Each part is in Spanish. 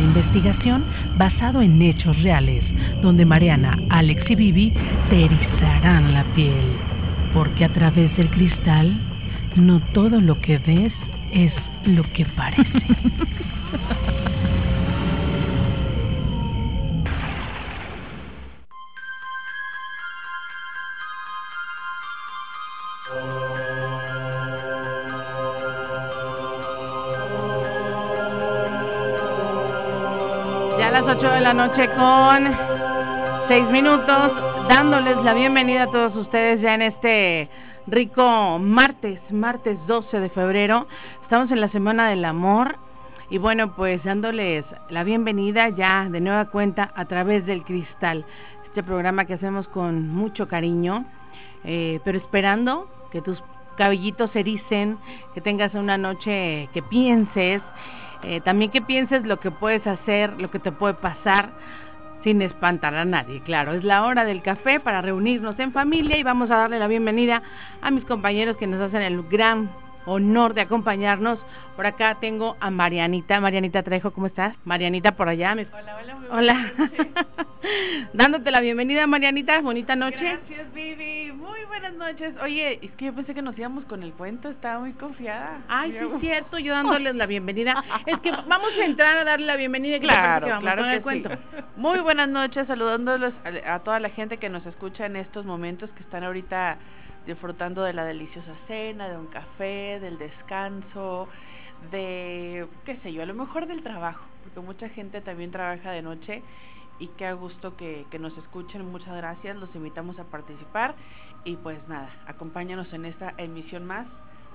Investigación basado en hechos reales, donde Mariana, Alex y Vivi te erizarán la piel. Porque a través del cristal, no todo lo que ves es lo que parece. noche con 6 minutos, dándoles la bienvenida a todos ustedes ya en este rico martes, martes 12 de febrero. Estamos en la Semana del Amor y bueno, pues dándoles la bienvenida ya de nueva cuenta a través del cristal, este programa que hacemos con mucho cariño, eh, pero esperando que tus cabellitos se ericen, que tengas una noche que pienses eh, también que pienses lo que puedes hacer, lo que te puede pasar sin espantar a nadie. Claro, es la hora del café para reunirnos en familia y vamos a darle la bienvenida a mis compañeros que nos hacen el gran honor de acompañarnos. Por acá tengo a Marianita. Marianita Trejo, ¿cómo estás? Marianita por allá. Hola, hola, muy Hola. Dándote la bienvenida, Marianita. Bonita noche. Gracias, Vivi. Muy buenas noches. Oye, es que yo pensé que nos íbamos con el cuento. Estaba muy confiada. Ay, sí, es cierto. Yo dándoles la bienvenida. Es que vamos a entrar a darle la bienvenida. ¿Qué te parece Claro, que vamos claro con que el cuento? sí. Muy buenas noches, saludándolos a, a toda la gente que nos escucha en estos momentos que están ahorita disfrutando de la deliciosa cena, de un café, del descanso, de, qué sé yo, a lo mejor del trabajo, porque mucha gente también trabaja de noche y qué gusto que, que nos escuchen. Muchas gracias, los invitamos a participar y pues nada, acompáñanos en esta emisión más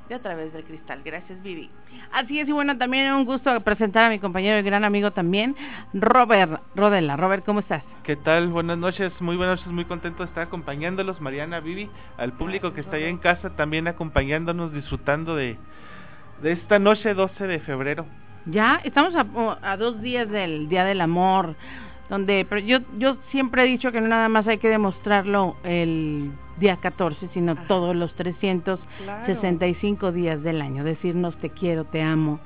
de A través del cristal. Gracias, Vivi. Así es, y bueno, también un gusto presentar a mi compañero y gran amigo también, Robert Rodela. Robert, ¿cómo estás? ¿Qué tal? Buenas noches, muy buenas noches, muy contento de estar acompañándolos, Mariana, Vivi, al público que está allá en casa también acompañándonos, disfrutando de, de esta noche 12 de febrero. Ya estamos a, a dos días del Día del Amor, donde pero yo, yo siempre he dicho que no nada más hay que demostrarlo el día 14, sino Ajá. todos los 365 días del año, decirnos te quiero, te amo.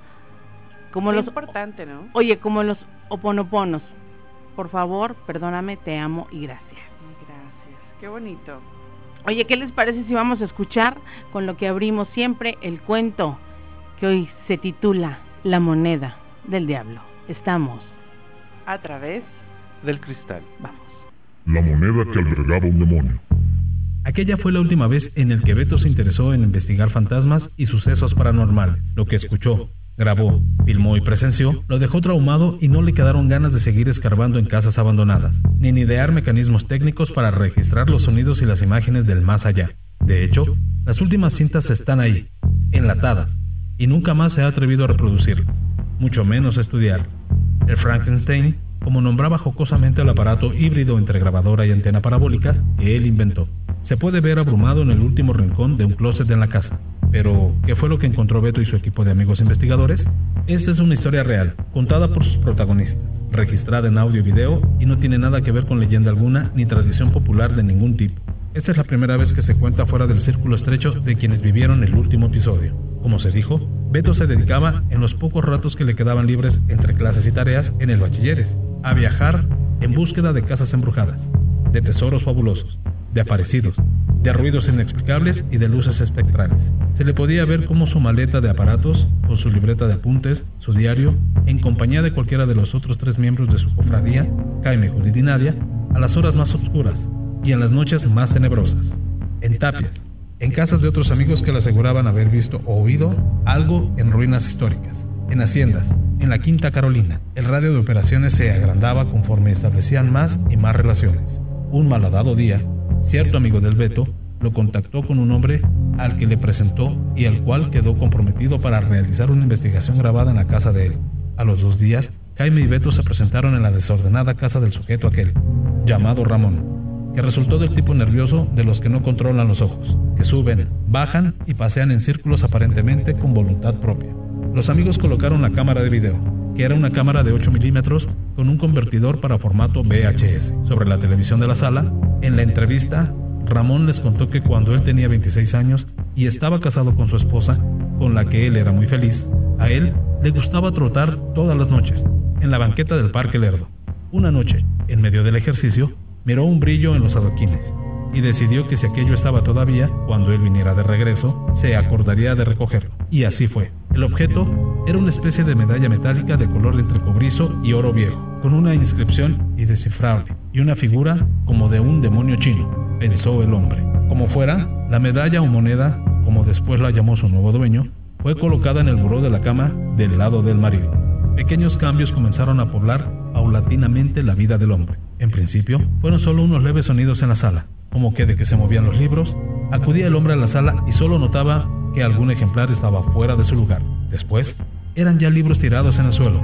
Como Qué los importante, ¿no? Oye, como los oponoponos. Por favor, perdóname, te amo y gracias. Gracias, qué bonito. Oye, ¿qué les parece si vamos a escuchar con lo que abrimos siempre el cuento que hoy se titula La moneda del diablo? Estamos, A través Del cristal. vamos. La moneda que albergaba un demonio. Aquella fue la última vez en el que Beto se interesó en investigar fantasmas y sucesos paranormales. Lo que escuchó, grabó, filmó y presenció lo dejó traumado y no le quedaron ganas de seguir escarbando en casas abandonadas, ni en idear mecanismos técnicos para registrar los sonidos y las imágenes del más allá. De hecho, las últimas cintas están ahí, enlatadas, y nunca más se ha atrevido a reproducirlas, mucho menos a estudiar. El Frankenstein, como nombraba jocosamente al aparato híbrido entre grabadora y antena parabólica que él inventó. Se puede ver abrumado en el último rincón de un closet en la casa. Pero, ¿qué fue lo que encontró Beto y su equipo de amigos investigadores? Esta es una historia real, contada por sus protagonistas, registrada en audio y video y no tiene nada que ver con leyenda alguna ni tradición popular de ningún tipo. Esta es la primera vez que se cuenta fuera del círculo estrecho de quienes vivieron el último episodio. Como se dijo, Beto se dedicaba, en los pocos ratos que le quedaban libres entre clases y tareas en el bachilleres, a viajar en búsqueda de casas embrujadas, de tesoros fabulosos, de aparecidos, de ruidos inexplicables y de luces espectrales. Se le podía ver como su maleta de aparatos, con su libreta de apuntes, su diario, en compañía de cualquiera de los otros tres miembros de su cofradía, Jaime, Judith y Nadia, a las horas más oscuras y en las noches más tenebrosas, en tapias, en casas de otros amigos que le aseguraban haber visto o oído algo en ruinas históricas, en haciendas, en la Quinta Carolina. El radio de operaciones se agrandaba conforme establecían más y más relaciones. Un malhadado día, cierto amigo del Beto lo contactó con un hombre al que le presentó y al cual quedó comprometido para realizar una investigación grabada en la casa de él. A los dos días, Jaime y Beto se presentaron en la desordenada casa del sujeto aquel, llamado Ramón, que resultó del tipo nervioso de los que no controlan los ojos, que suben, bajan y pasean en círculos aparentemente con voluntad propia. Los amigos colocaron la cámara de video, que era una cámara de 8 milímetros con un convertidor para formato VHS, sobre la televisión de la sala. En la entrevista, Ramón les contó que cuando él tenía 26 años y estaba casado con su esposa, con la que él era muy feliz, a él le gustaba trotar todas las noches, en la banqueta del Parque Lerdo. Una noche, en medio del ejercicio, miró un brillo en los adoquines y decidió que si aquello estaba todavía, cuando él viniera de regreso, se acordaría de recogerlo. Y así fue. El objeto era una especie de medalla metálica de color entre cobrizo y oro viejo, con una inscripción indescifrable y una figura como de un demonio chino, pensó el hombre. Como fuera, la medalla o moneda, como después la llamó su nuevo dueño, fue colocada en el buró de la cama del lado del marido. Pequeños cambios comenzaron a poblar paulatinamente la vida del hombre. En principio, fueron solo unos leves sonidos en la sala, como que de que se movían los libros. Acudía el hombre a la sala y solo notaba que algún ejemplar estaba fuera de su lugar. Después, eran ya libros tirados en el suelo,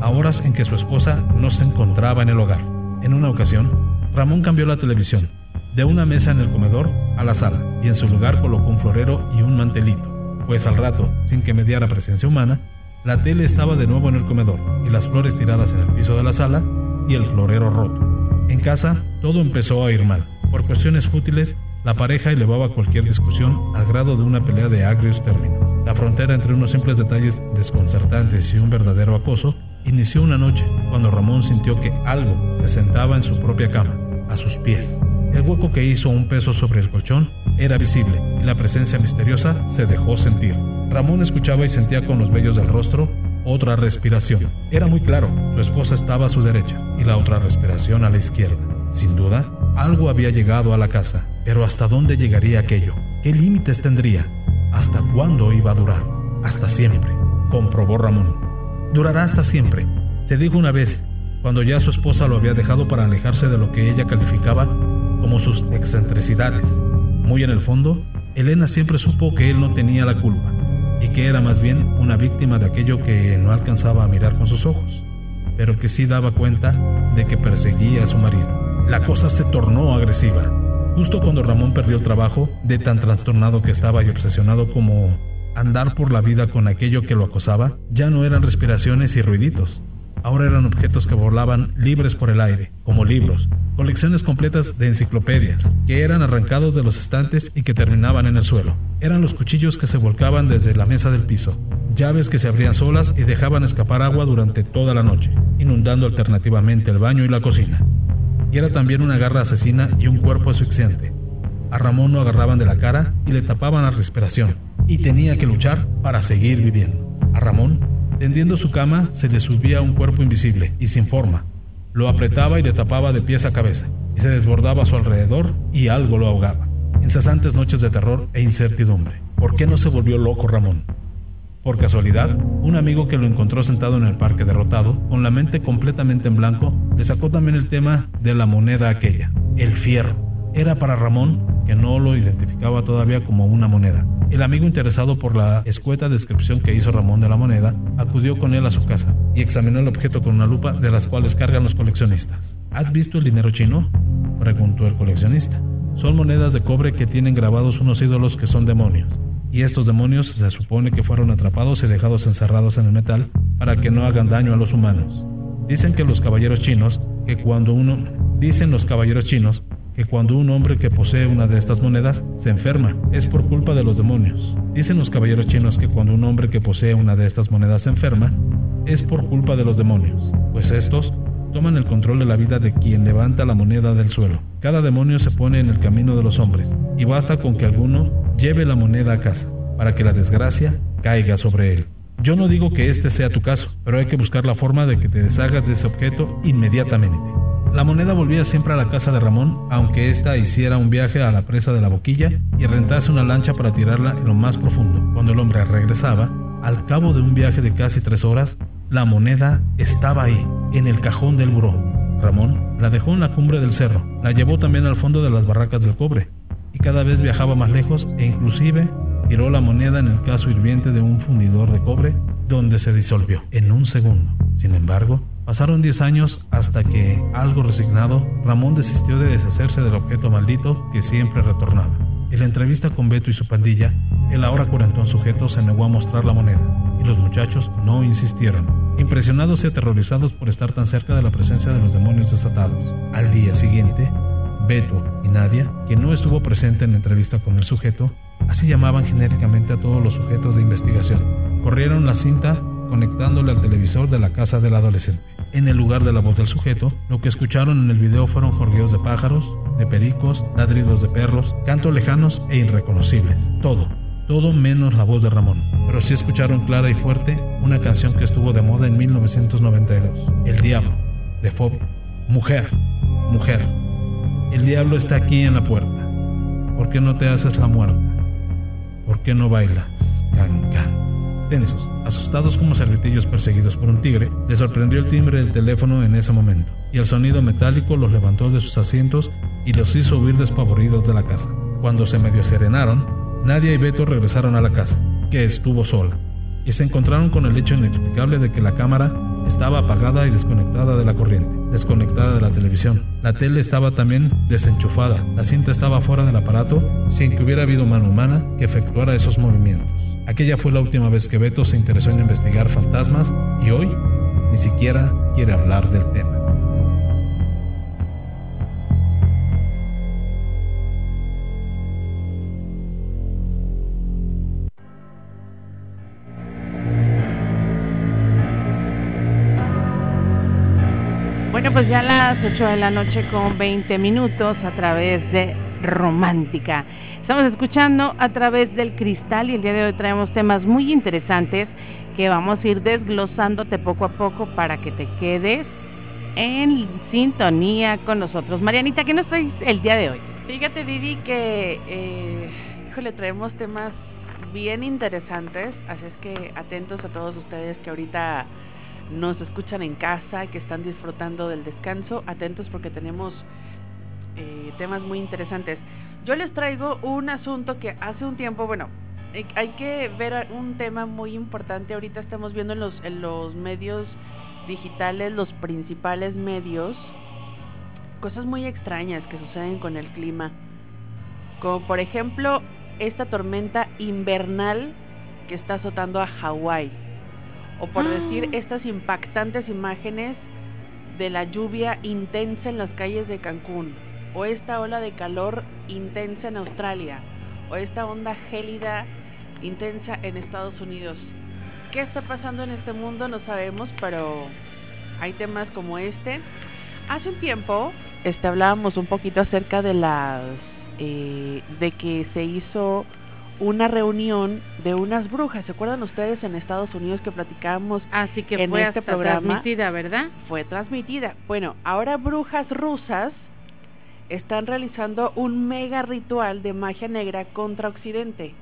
a horas en que su esposa no se encontraba en el hogar. En una ocasión, Ramón cambió la televisión, de una mesa en el comedor a la sala, y en su lugar colocó un florero y un mantelito, pues al rato, sin que mediara presencia humana, la tele estaba de nuevo en el comedor, y las flores tiradas en el piso de la sala, y el florero roto. En casa, todo empezó a ir mal. Por cuestiones fútiles, la pareja elevaba cualquier discusión al grado de una pelea de agrios términos. La frontera entre unos simples detalles desconcertantes y un verdadero acoso inició una noche cuando Ramón sintió que algo se sentaba en su propia cama, a sus pies. El hueco que hizo un peso sobre el colchón era visible y la presencia misteriosa se dejó sentir. Ramón escuchaba y sentía con los vellos del rostro otra respiración. Era muy claro, su esposa estaba a su derecha y la otra respiración a la izquierda. Sin duda, algo había llegado a la casa, pero ¿hasta dónde llegaría aquello? ¿Qué límites tendría? ¿Hasta cuándo iba a durar? Hasta siempre, comprobó Ramón. Durará hasta siempre, se dijo una vez, cuando ya su esposa lo había dejado para alejarse de lo que ella calificaba como sus excentricidades. Muy en el fondo, Elena siempre supo que él no tenía la culpa y que era más bien una víctima de aquello que no alcanzaba a mirar con sus ojos, pero que sí daba cuenta de que perseguía a su marido. La cosa se tornó agresiva Justo cuando Ramón perdió el trabajo, de tan trastornado que estaba y obsesionado como andar por la vida con aquello que lo acosaba, ya no eran respiraciones y ruiditos. Ahora eran objetos que volaban libres por el aire, como libros, colecciones completas de enciclopedias, que eran arrancados de los estantes y que terminaban en el suelo. Eran los cuchillos que se volcaban desde la mesa del piso, llaves que se abrían solas y dejaban escapar agua durante toda la noche, inundando alternativamente el baño y la cocina y era también una garra asesina y un cuerpo asfixiante. A Ramón lo agarraban de la cara y le tapaban la respiración, y tenía que luchar para seguir viviendo. A Ramón, tendiendo su cama, se le subía un cuerpo invisible y sin forma. Lo apretaba y le tapaba de pies a cabeza, y se desbordaba a su alrededor y algo lo ahogaba. Incesantes noches de terror e incertidumbre. ¿Por qué no se volvió loco Ramón? Por casualidad, un amigo que lo encontró sentado en el parque derrotado, con la mente completamente en blanco, le sacó también el tema de la moneda aquella, el fierro. Era para Ramón, que no lo identificaba todavía como una moneda. El amigo interesado por la escueta descripción que hizo Ramón de la moneda, acudió con él a su casa y examinó el objeto con una lupa de las cuales cargan los coleccionistas. ¿Has visto el dinero chino? preguntó el coleccionista. Son monedas de cobre que tienen grabados unos ídolos que son demonios y estos demonios se supone que fueron atrapados y dejados encerrados en el metal para que no hagan daño a los humanos. Dicen que los caballeros chinos que cuando uno dicen los caballeros chinos que cuando un hombre que posee una de estas monedas se enferma es por culpa de los demonios. Dicen los caballeros chinos que cuando un hombre que posee una de estas monedas se enferma es por culpa de los demonios, pues estos toman el control de la vida de quien levanta la moneda del suelo. Cada demonio se pone en el camino de los hombres, y basta con que alguno lleve la moneda a casa, para que la desgracia caiga sobre él. Yo no digo que este sea tu caso, pero hay que buscar la forma de que te deshagas de ese objeto inmediatamente. La moneda volvía siempre a la casa de Ramón, aunque ésta hiciera un viaje a la presa de la boquilla y rentase una lancha para tirarla en lo más profundo. Cuando el hombre regresaba, al cabo de un viaje de casi tres horas, la moneda estaba ahí, en el cajón del buró. Ramón la dejó en la cumbre del cerro, la llevó también al fondo de las barracas del cobre, y cada vez viajaba más lejos e inclusive tiró la moneda en el caso hirviente de un fundidor de cobre, donde se disolvió en un segundo. Sin embargo, pasaron 10 años hasta que, algo resignado, Ramón desistió de deshacerse del objeto maldito que siempre retornaba. En la entrevista con Beto y su pandilla, el ahora cuarentón sujeto se negó a mostrar la moneda, y los muchachos no insistieron, impresionados y aterrorizados por estar tan cerca de la presencia de los demonios desatados. Al día siguiente, Beto y Nadia, quien no estuvo presente en la entrevista con el sujeto, así llamaban genéricamente a todos los sujetos de investigación, corrieron la cinta conectándole al televisor de la casa del adolescente. En el lugar de la voz del sujeto, lo que escucharon en el video fueron jorgueos de pájaros, de pericos, ladridos de perros, cantos lejanos e irreconocibles. Todo, todo menos la voz de Ramón. Pero sí escucharon clara y fuerte una canción que estuvo de moda en 1992. El Diablo, de Fob. Mujer, mujer. El diablo está aquí en la puerta. ¿Por qué no te haces la muerta? ¿Por qué no bailas? Can, can. Tensos, asustados como cervitillos perseguidos por un tigre, les sorprendió el timbre del teléfono en ese momento, y el sonido metálico los levantó de sus asientos y los hizo huir despavoridos de la casa. Cuando se medio serenaron, Nadia y Beto regresaron a la casa, que estuvo sola, y se encontraron con el hecho inexplicable de que la cámara estaba apagada y desconectada de la corriente, desconectada de la televisión. La tele estaba también desenchufada, la cinta estaba fuera del aparato sin que hubiera habido mano humana que efectuara esos movimientos. Aquella fue la última vez que Beto se interesó en investigar fantasmas y hoy ni siquiera quiere hablar del tema. Pues ya las 8 de la noche con 20 minutos a través de Romántica. Estamos escuchando a través del cristal y el día de hoy traemos temas muy interesantes que vamos a ir desglosándote poco a poco para que te quedes en sintonía con nosotros. Marianita, ¿qué nos traes el día de hoy? Fíjate, Vivi, que eh, híjole, traemos temas bien interesantes, así es que atentos a todos ustedes que ahorita nos escuchan en casa, que están disfrutando del descanso, atentos porque tenemos eh, temas muy interesantes. Yo les traigo un asunto que hace un tiempo, bueno, eh, hay que ver un tema muy importante. Ahorita estamos viendo en los, en los medios digitales, los principales medios, cosas muy extrañas que suceden con el clima. Como por ejemplo, esta tormenta invernal que está azotando a Hawái. O por decir estas impactantes imágenes de la lluvia intensa en las calles de Cancún. O esta ola de calor intensa en Australia. O esta onda gélida intensa en Estados Unidos. ¿Qué está pasando en este mundo? No sabemos, pero hay temas como este. Hace un tiempo este, hablábamos un poquito acerca de las. Eh, de que se hizo una reunión de unas brujas. ¿Se acuerdan ustedes en Estados Unidos que platicábamos? Así que en fue este hasta programa? transmitida, ¿verdad? Fue transmitida. Bueno, ahora brujas rusas están realizando un mega ritual de magia negra contra Occidente.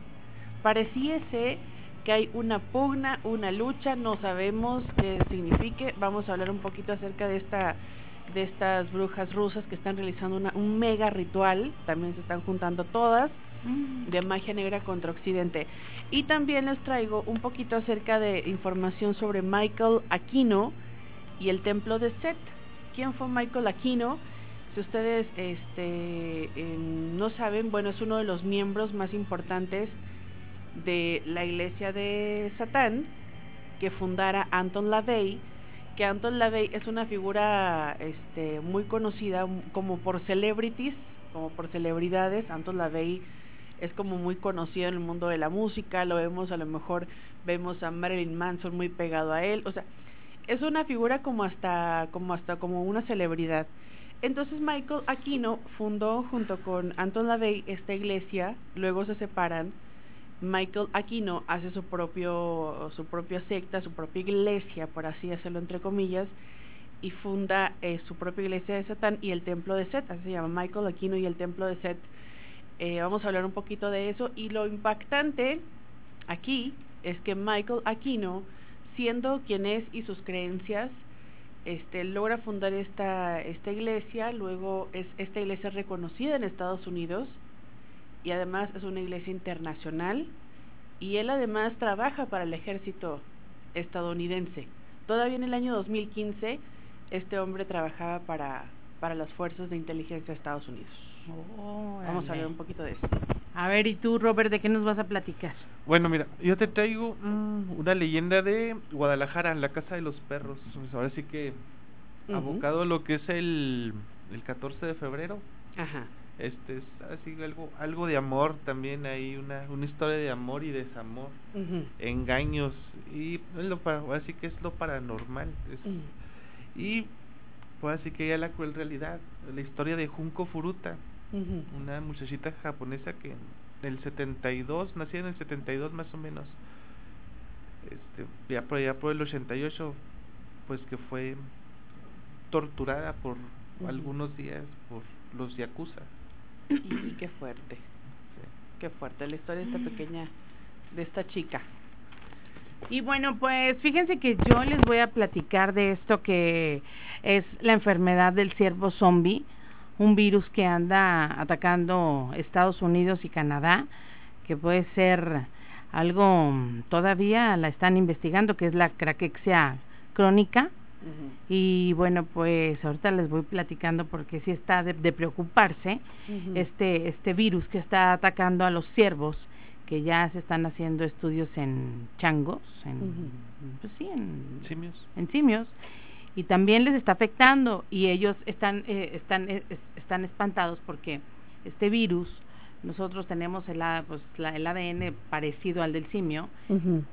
Pareciese que hay una pugna, una lucha, no sabemos qué signifique. Vamos a hablar un poquito acerca de esta de estas brujas rusas que están realizando una- un mega ritual, también se están juntando todas de magia negra contra Occidente. Y también les traigo un poquito acerca de información sobre Michael Aquino y el templo de Set. ¿Quién fue Michael Aquino? Si ustedes este, no saben, bueno, es uno de los miembros más importantes de la iglesia de Satán que fundara Anton LaVey, que Anton LaVey es una figura este, muy conocida como por celebrities, como por celebridades. Anton LaVey es como muy conocido en el mundo de la música, lo vemos a lo mejor, vemos a Marilyn Manson muy pegado a él, o sea, es una figura como hasta, como hasta como una celebridad. Entonces Michael Aquino fundó junto con Anton LaVey esta iglesia, luego se separan. Michael Aquino hace su propio su propia secta, su propia iglesia, por así hacerlo entre comillas, y funda eh, su propia iglesia de Satán y el templo de Set, así se llama Michael Aquino y el templo de Set. Eh, vamos a hablar un poquito de eso y lo impactante aquí es que Michael Aquino, siendo quien es y sus creencias, este, logra fundar esta, esta iglesia, luego es esta iglesia es reconocida en Estados Unidos y además es una iglesia internacional y él además trabaja para el ejército estadounidense. todavía en el año 2015 este hombre trabajaba para, para las fuerzas de inteligencia de Estados Unidos. Vamos a hablar un poquito de eso. A ver, ¿y tú, Robert, de qué nos vas a platicar? Bueno, mira, yo te traigo mm, una leyenda de Guadalajara, la Casa de los Perros. Pues ahora sí que abocado a lo que es el, el 14 de febrero. Ajá. Este es así algo algo de amor también hay una una historia de amor y desamor, engaños y lo para, así que es lo paranormal. Es, Y pues así que ya la cruel realidad, la historia de Junko Furuta, una muchachita japonesa que en el 72, nacida en el 72 más o menos, este, ya por allá por el 88, pues que fue torturada por algunos días por los yakuza. Y qué fuerte, qué fuerte. La historia de esta pequeña, de esta chica. Y bueno, pues fíjense que yo les voy a platicar de esto que es la enfermedad del ciervo zombie, un virus que anda atacando Estados Unidos y Canadá, que puede ser algo todavía la están investigando, que es la craquexia crónica. Y bueno, pues ahorita les voy platicando porque sí está de, preocuparse este este virus que está atacando a los ciervos que ya se están haciendo estudios en changos, en, pues sí, en simios. En simios y también les está afectando y ellos están eh, están eh, están espantados porque este virus nosotros tenemos el, pues, la, el ADN parecido al del simio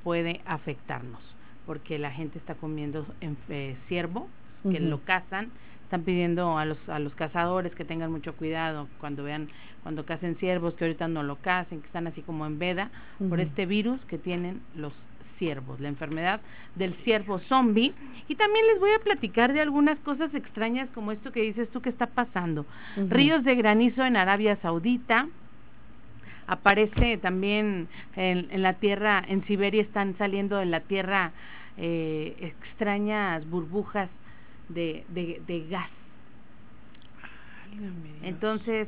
puede afectarnos porque la gente está comiendo en, eh, ciervo que lo cazan están pidiendo a los a los cazadores que tengan mucho cuidado cuando vean cuando cacen ciervos que ahorita no lo cacen que están así como en veda por este virus que tienen los ciervos la enfermedad del ciervo zombie y también les voy a platicar de algunas cosas extrañas como esto que dices tú que está pasando ríos de granizo en Arabia Saudita aparece también en, en la tierra en Siberia están saliendo de la tierra eh, extrañas burbujas de, de, de gas. Entonces,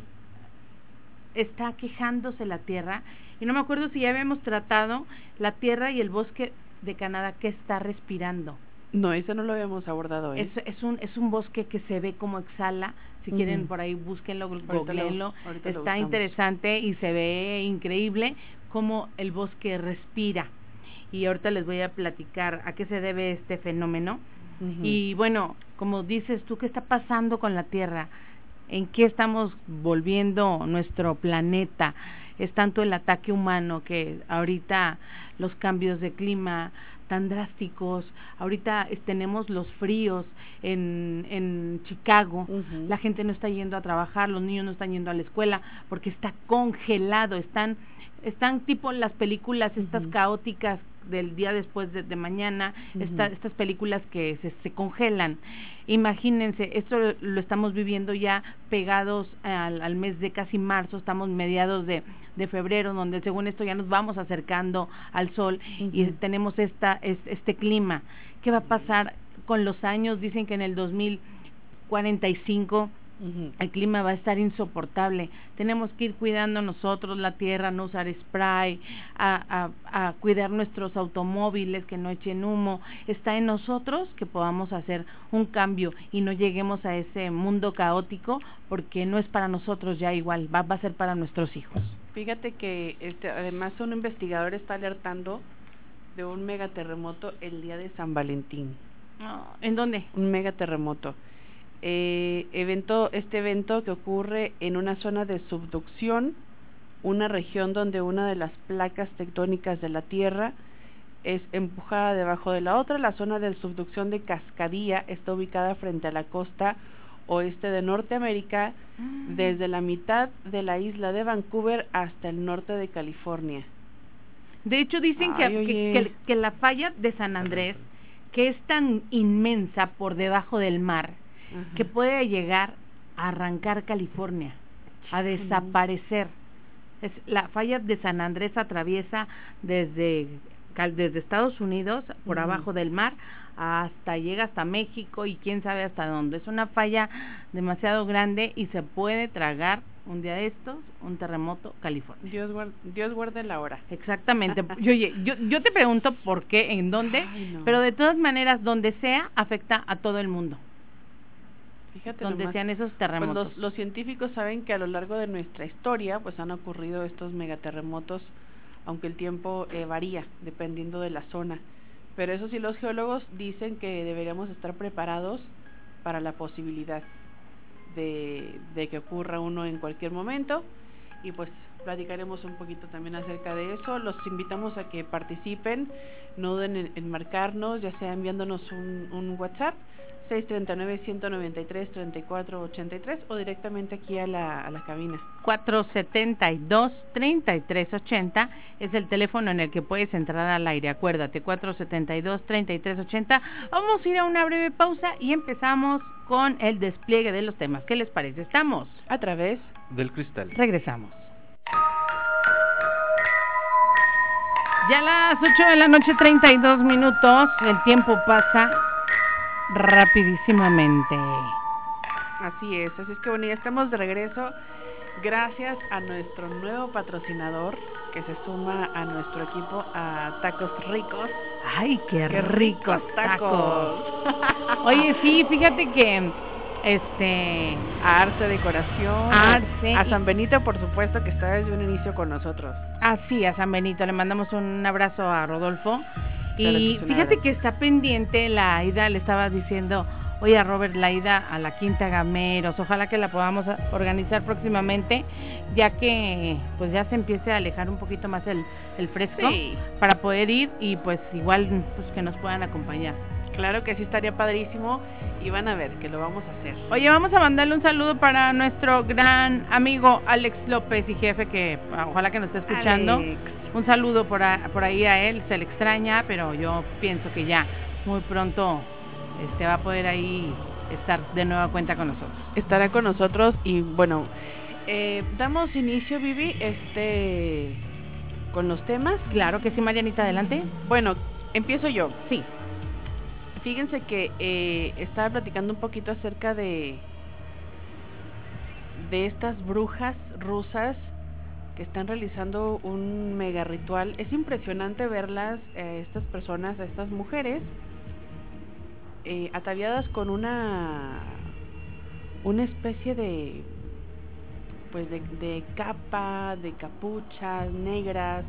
está quejándose la Tierra. Y no me acuerdo si ya habíamos tratado la Tierra y el bosque de Canadá que está respirando. No, eso no lo habíamos abordado. ¿eh? Es, es, un, es un bosque que se ve como exhala. Si quieren, por ahí búsquenlo, googleenlo. Está interesante y se ve increíble cómo el bosque respira. Y ahorita les voy a platicar a qué se debe este fenómeno. Y bueno, como dices tú, ¿qué está pasando con la Tierra? ¿En qué estamos volviendo nuestro planeta? Es tanto el ataque humano que ahorita los cambios de clima tan drásticos, ahorita tenemos los fríos en, en Chicago, la gente no está yendo a trabajar, los niños no están yendo a la escuela porque está congelado, están están tipo las películas estas caóticas del día después de, mañana, estas películas que se, se, congelan. Imagínense, esto lo estamos viviendo ya pegados al, al mes de casi marzo, estamos mediados de, de, febrero, donde según esto ya nos vamos acercando al sol y tenemos esta, este clima. ¿Qué va a pasar con los años? Dicen que en el 2045 el clima va a estar insoportable. Tenemos que ir cuidando nosotros la tierra, no usar spray, a, a, a, cuidar nuestros automóviles, que no echen humo. Está en nosotros que podamos hacer un cambio y no lleguemos a ese mundo caótico porque no es para nosotros ya igual, va, va a ser para nuestros hijos. Fíjate que este, además un investigador está alertando de un megaterremoto el día de San Valentín. ¿En dónde? Un megaterremoto eh, evento, este evento que ocurre en una zona de subducción, una región donde una de las placas tectónicas de la Tierra es empujada debajo de la otra. La zona de subducción de Cascadilla está ubicada frente a la costa oeste de Norteamérica, mm. desde la mitad de la isla de Vancouver hasta el norte de California. De hecho, dicen que, que, que la falla de San Andrés, que es tan inmensa por debajo del mar, que puede llegar a arrancar California, a desaparecer. Es, la falla de San Andrés atraviesa desde desde Estados Unidos por abajo del mar hasta llega hasta México y quién sabe hasta dónde. Es una falla demasiado grande y se puede tragar un día de estos, un terremoto, California. Dios, guarde, Dios guarde la hora. Exactamente. yo, yo, yo te pregunto por qué, en dónde, pero de todas maneras, donde sea, afecta a todo el mundo. Fíjate donde sean esos pues terremotos. los, los, científicos saben que a lo largo de nuestra historia, pues han ocurrido estos megaterremotos, aunque el tiempo eh, varía dependiendo de la zona. Pero eso sí, los geólogos dicen que deberíamos estar preparados para la posibilidad de, de que ocurra uno en cualquier momento y pues platicaremos un poquito también acerca de eso. Los invitamos a que participen, no duden en, marcarnos, ya sea enviándonos un, un WhatsApp 639-193-3483 o directamente aquí a la, a la cabina. 472-3380 es el teléfono en el que puedes entrar al aire. Acuérdate, 472-3380. Vamos a ir a una breve pausa y empezamos con el despliegue de los temas. ¿Qué les parece? Estamos a través del cristal. Regresamos. Ya a las 8 de la noche, 32 minutos. El tiempo pasa rapidísimamente. Así es, así es que bueno, ya estamos de regreso. Gracias a nuestro nuevo patrocinador que se suma a nuestro equipo a Tacos Ricos. ¡Ay, qué, ricos, tacos! Oye, sí, fíjate que este a Arce Decoración, Arce a San Benito por supuesto que está desde un inicio con nosotros. Así, a San Benito le mandamos un abrazo a Rodolfo y fíjate que está pendiente la ida, le estaba diciendo, oye a Robert, la ida a la Quinta Gameros, ojalá que la podamos organizar próximamente, ya que pues ya se empiece a alejar un poquito más el, el fresco para poder ir y pues igual pues que nos puedan acompañar. Claro que sí estaría padrísimo y van a ver que lo vamos a hacer. Oye, vamos a mandarle un saludo para nuestro gran amigo Alex López y jefe que ojalá que nos esté escuchando. Un saludo por, por ahí a él, se le extraña, pero yo pienso que ya muy pronto este va a poder ahí estar de nueva cuenta con nosotros. Estará con nosotros y bueno, eh, damos inicio, Vivi, este con los temas. Claro que sí, Marianita, adelante. Bueno, empiezo yo. Sí. Fíjense que eh, estaba platicando un poquito acerca de de estas brujas rusas están realizando un mega ritual. Es impresionante verlas, eh, estas personas, estas mujeres, eh, ataviadas con una una especie de pues de, de capa, de capuchas negras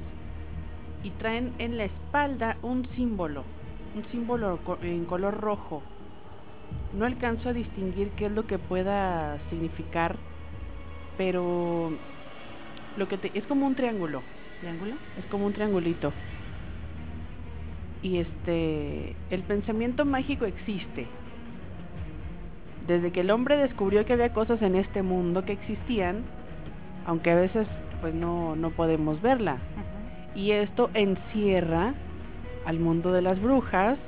y traen en la espalda un símbolo, un símbolo en color rojo. No alcanzo a distinguir qué es lo que pueda significar, pero lo que te, es como un triángulo. ¿Triángulo? Es como un triangulito. Y este, el pensamiento mágico existe. Desde que el hombre descubrió que había cosas en este mundo que existían, aunque a veces pues no, no podemos verla. Y esto encierra al mundo de las brujas,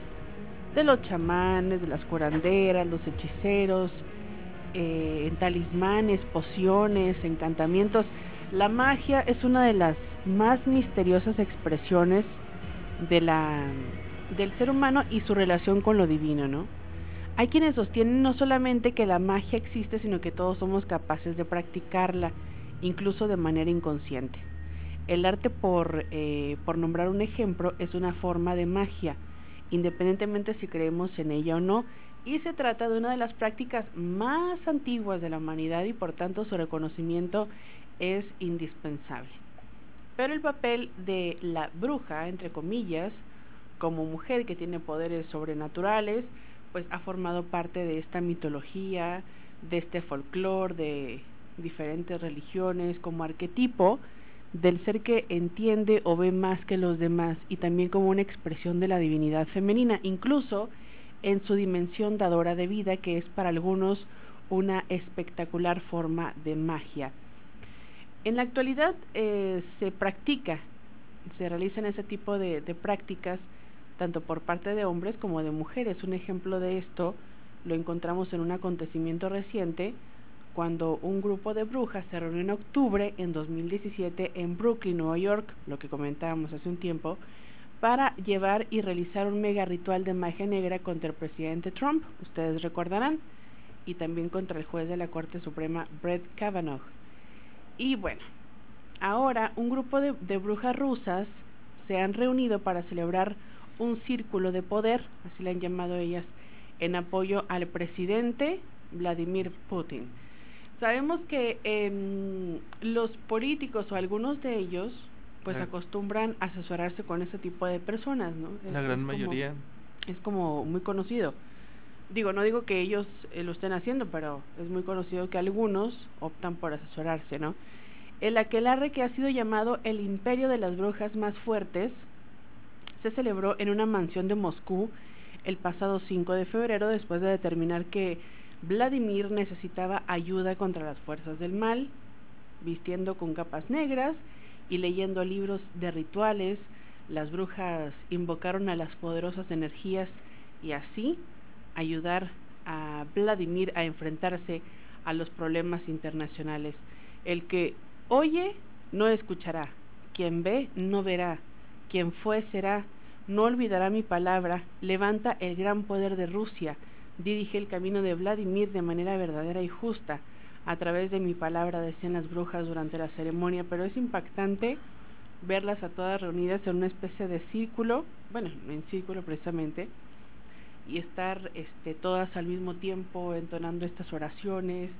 de los chamanes, de las curanderas, los hechiceros, eh, en talismanes, pociones, encantamientos. La magia es una de las más misteriosas expresiones de la del ser humano y su relación con lo divino, ¿no? Hay quienes sostienen no solamente que la magia existe, sino que todos somos capaces de practicarla, incluso de manera inconsciente. El arte, por, eh, por nombrar un ejemplo, es una forma de magia, independientemente si creemos en ella o no, y se trata de una de las prácticas más antiguas de la humanidad y por tanto su reconocimiento es indispensable. Pero el papel de la bruja, entre comillas, como mujer que tiene poderes sobrenaturales, pues ha formado parte de esta mitología, de este folclore, de diferentes religiones, como arquetipo del ser que entiende o ve más que los demás y también como una expresión de la divinidad femenina, incluso en su dimensión dadora de vida, que es para algunos una espectacular forma de magia. En la actualidad eh, se practica, se realizan ese tipo de, prácticas tanto por parte de hombres como de mujeres. Un ejemplo de esto lo encontramos en un acontecimiento reciente cuando un grupo de brujas se reunió en octubre en 2017 en Brooklyn, Nueva York, lo que comentábamos hace un tiempo, para llevar y realizar un mega ritual de magia negra contra el presidente Trump, ustedes recordarán, y también contra el juez de la Corte Suprema Brett Kavanaugh. Y bueno, ahora un grupo de, de brujas rusas se han reunido para celebrar un círculo de poder, así le han llamado ellas, en apoyo al presidente Vladimir Putin. Sabemos que em, los políticos o algunos de ellos pues acostumbran a asesorarse con ese tipo de personas, ¿no? La gran mayoría. Es como muy conocido. Digo, no digo que ellos eh, lo estén haciendo, pero es muy conocido que algunos optan por asesorarse, ¿no? El aquelarre que ha sido llamado el imperio de las brujas más fuertes se celebró en una mansión de Moscú el pasado 5 de febrero después de determinar que Vladimir necesitaba ayuda contra las fuerzas del mal, vistiendo con capas negras y leyendo libros de rituales. Las brujas invocaron a las poderosas energías y así ayudar a Vladimir a enfrentarse a los problemas internacionales. El que oye no escuchará, quien ve no verá, quien fue será, no olvidará mi palabra, levanta el gran poder de Rusia, dirige el camino de Vladimir de manera verdadera y justa, a través de mi palabra, decían las brujas durante la ceremonia, pero es impactante verlas a todas reunidas en una especie de círculo, bueno, en círculo precisamente, y estar este, todas al mismo tiempo entonando estas oraciones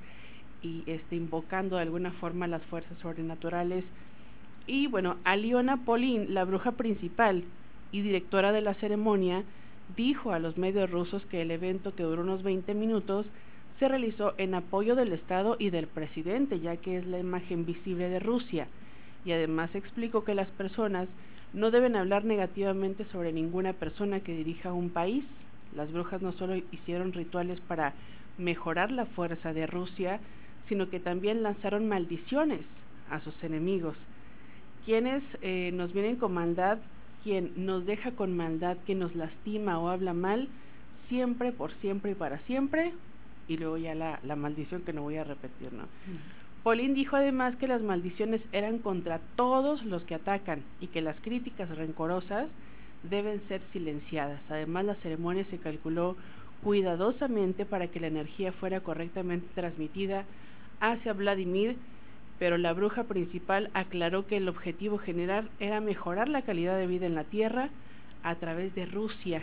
y este, invocando de alguna forma las fuerzas sobrenaturales. Y bueno, Aliona Polin, la bruja principal y directora de la ceremonia, dijo a los medios rusos que el evento, que duró unos 20 minutos, se realizó en apoyo del Estado y del presidente, ya que es la imagen visible de Rusia. Y además explicó que las personas no deben hablar negativamente sobre ninguna persona que dirija un país. Las brujas no solo hicieron rituales para mejorar la fuerza de Rusia, sino que también lanzaron maldiciones a sus enemigos. Quienes eh, nos vienen con maldad, quien nos deja con maldad, quien nos lastima o habla mal, siempre, por siempre y para siempre, y luego ya la, la maldición que no voy a repetir, ¿no? Pauline dijo además que las maldiciones eran contra todos los que atacan y que las críticas rencorosas deben ser silenciadas. Además, la ceremonia se calculó cuidadosamente para que la energía fuera correctamente transmitida hacia Vladimir, pero la bruja principal aclaró que el objetivo general era mejorar la calidad de vida en la Tierra a través de Rusia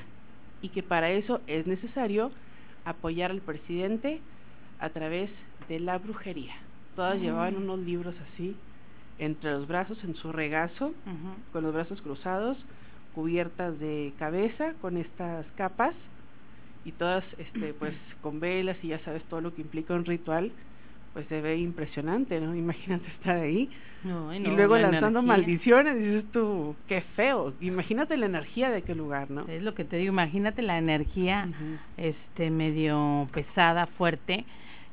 y que para eso es necesario apoyar al presidente a través de la brujería. Todas llevaban unos libros así, entre los brazos, en su regazo, con los brazos cruzados, cubiertas de cabeza con estas capas y todas este pues con velas y ya sabes todo lo que implica un ritual pues se ve impresionante, ¿no? Imagínate estar ahí y luego lanzando maldiciones, dices tú, qué feo. Imagínate la energía de aquel lugar, ¿no? Es lo que te digo, imagínate la energía este medio pesada, fuerte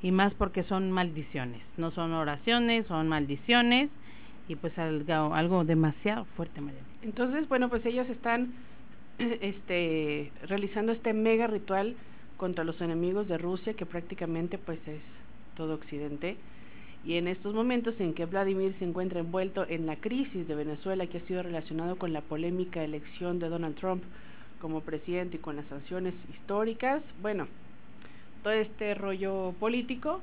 y más porque son maldiciones, no son oraciones, son maldiciones y pues algo, algo demasiado fuerte, María. Entonces, bueno, pues ellos están este realizando este mega ritual contra los enemigos de Rusia que prácticamente pues es todo Occidente. Y en estos momentos en que Vladimir se encuentra envuelto en la crisis de Venezuela que ha sido relacionado con la polémica elección de Donald Trump como presidente y con las sanciones históricas, bueno, todo este rollo político,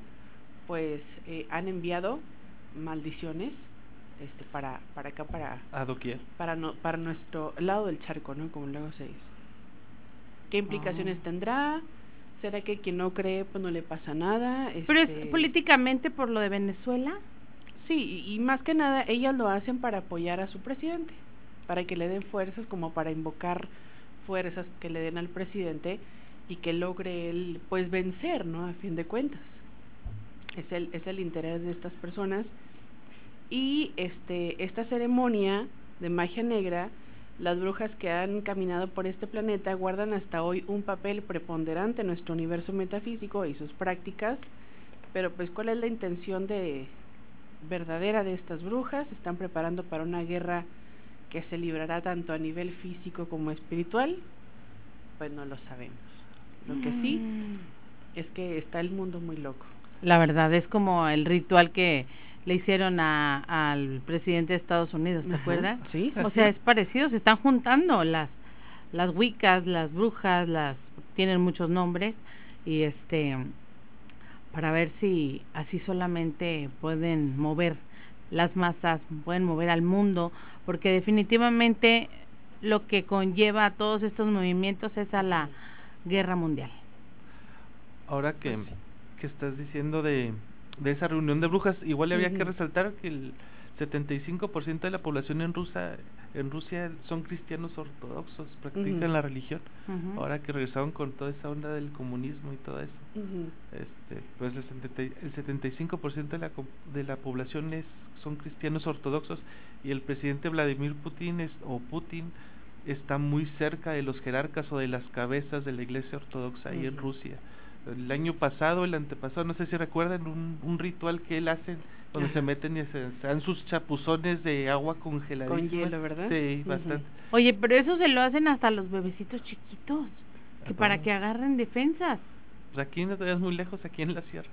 pues eh, han enviado maldiciones este para para acá para para no, para nuestro lado del charco no como luego se dice qué implicaciones ah. tendrá ¿Será que quien no cree pues no le pasa nada? Pero es este, políticamente por lo de Venezuela. Sí, y, más que nada ellas lo hacen para apoyar a su presidente, para que le den fuerzas como para invocar fuerzas que le den al presidente y que logre él pues vencer, ¿no? A fin de cuentas. Es el, es el interés de estas personas. Y este, esta ceremonia de magia negra las brujas que han caminado por este planeta guardan hasta hoy un papel preponderante en nuestro universo metafísico y sus prácticas, pero pues ¿cuál es la intención de verdadera de estas brujas? ¿Están preparando para una guerra que se librará tanto a nivel físico como espiritual? Pues no lo sabemos. Lo que sí mm. es que está el mundo muy loco. La verdad es como el ritual que le hicieron a, al presidente de Estados Unidos, ¿te acuerdas? Sí, O sea, es parecido, se están juntando las las wicas, las brujas, las tienen muchos nombres y este para ver si así solamente pueden mover las masas, pueden mover al mundo, porque definitivamente lo que conlleva a todos estos movimientos es a la guerra mundial. Ahora que, que estás diciendo de, de esa reunión de brujas, igual había que resaltar que el 75% de la población en Rusia, en Rusia son cristianos ortodoxos, practican la religión. Ahora que regresaron con toda esa onda del comunismo y todo eso, este, pues el, el 75% de la, de la población es, son cristianos ortodoxos y el presidente Vladimir Putin es, o Putin está muy cerca de los jerarcas o de las cabezas de la iglesia ortodoxa ahí en Rusia. El año pasado, el antepasado, no sé si recuerdan un, un ritual que él hace donde se meten y se, dan sus chapuzones de agua congelada. Con hielo, ¿verdad? Sí, bastante. Oye, pero eso se lo hacen hasta los bebecitos chiquitos, que para que agarren defensas. Pues aquí no te muy lejos, aquí en la sierra.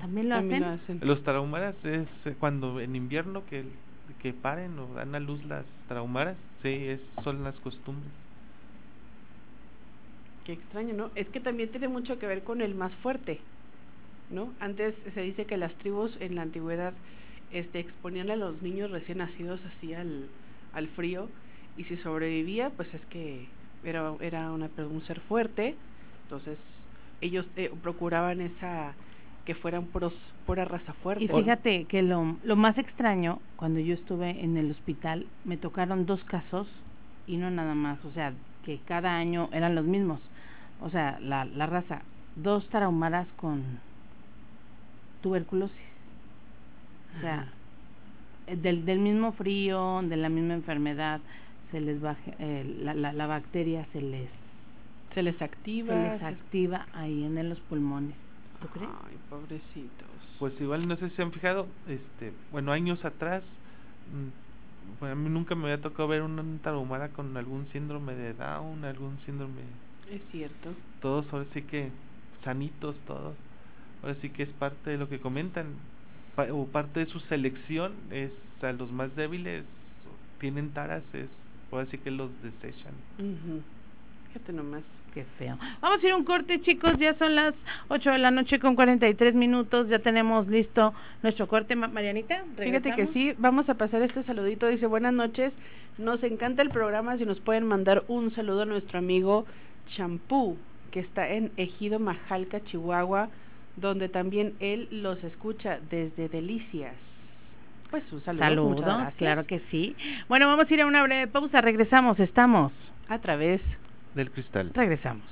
¿También lo, hacen? Los tarahumaras es eh, cuando en invierno que, que paren o dan a luz las tarahumaras, sí, es, son las costumbres. Qué extraño, ¿no? Es que también tiene mucho que ver con el más fuerte. ¿no? Antes se dice que las tribus en la antigüedad este, exponían a los niños recién nacidos así al, al frío y si sobrevivía, pues es que era, era una, un ser fuerte, entonces ellos eh, procuraban esa que fueran puros, pura raza fuerte. Y fíjate que lo, lo más extraño, cuando yo estuve en el hospital, me tocaron dos casos y no nada más, o sea, que cada año eran los mismos. O sea, la, la raza, dos tarahumaras con tuberculosis. O sea, eh, del, del mismo frío, de la misma enfermedad, se les baja, eh, la, la, la, bacteria se les se les activa se les activa ahí en los pulmones ¿tú crees? ay pobrecitos pues igual no sé si se han fijado este bueno años atrás mm, bueno, a mí nunca me había tocado ver una tarahumara con algún síndrome de Down algún síndrome es cierto. Todos ahora sí que sanitos todos. Ahora sí que es parte de lo que comentan. O parte de su selección es a los más débiles tienen taras es ahora sí que los desechan. Fíjate nomás. Qué feo. Vamos a ir a un corte chicos. Ya son las 8 de la noche con 43 minutos. Ya tenemos listo nuestro corte. Marianita fíjate que sí vamos a pasar este saludito. Dice buenas noches. Nos encanta el programa. Si nos pueden mandar un saludo a nuestro amigo Champú que está en Ejido Majalca Chihuahua donde también él los escucha desde Delicias. Pues un saludo. Saludos, claro que sí. Bueno, vamos a ir a una breve pausa, regresamos, estamos a través del cristal. Regresamos.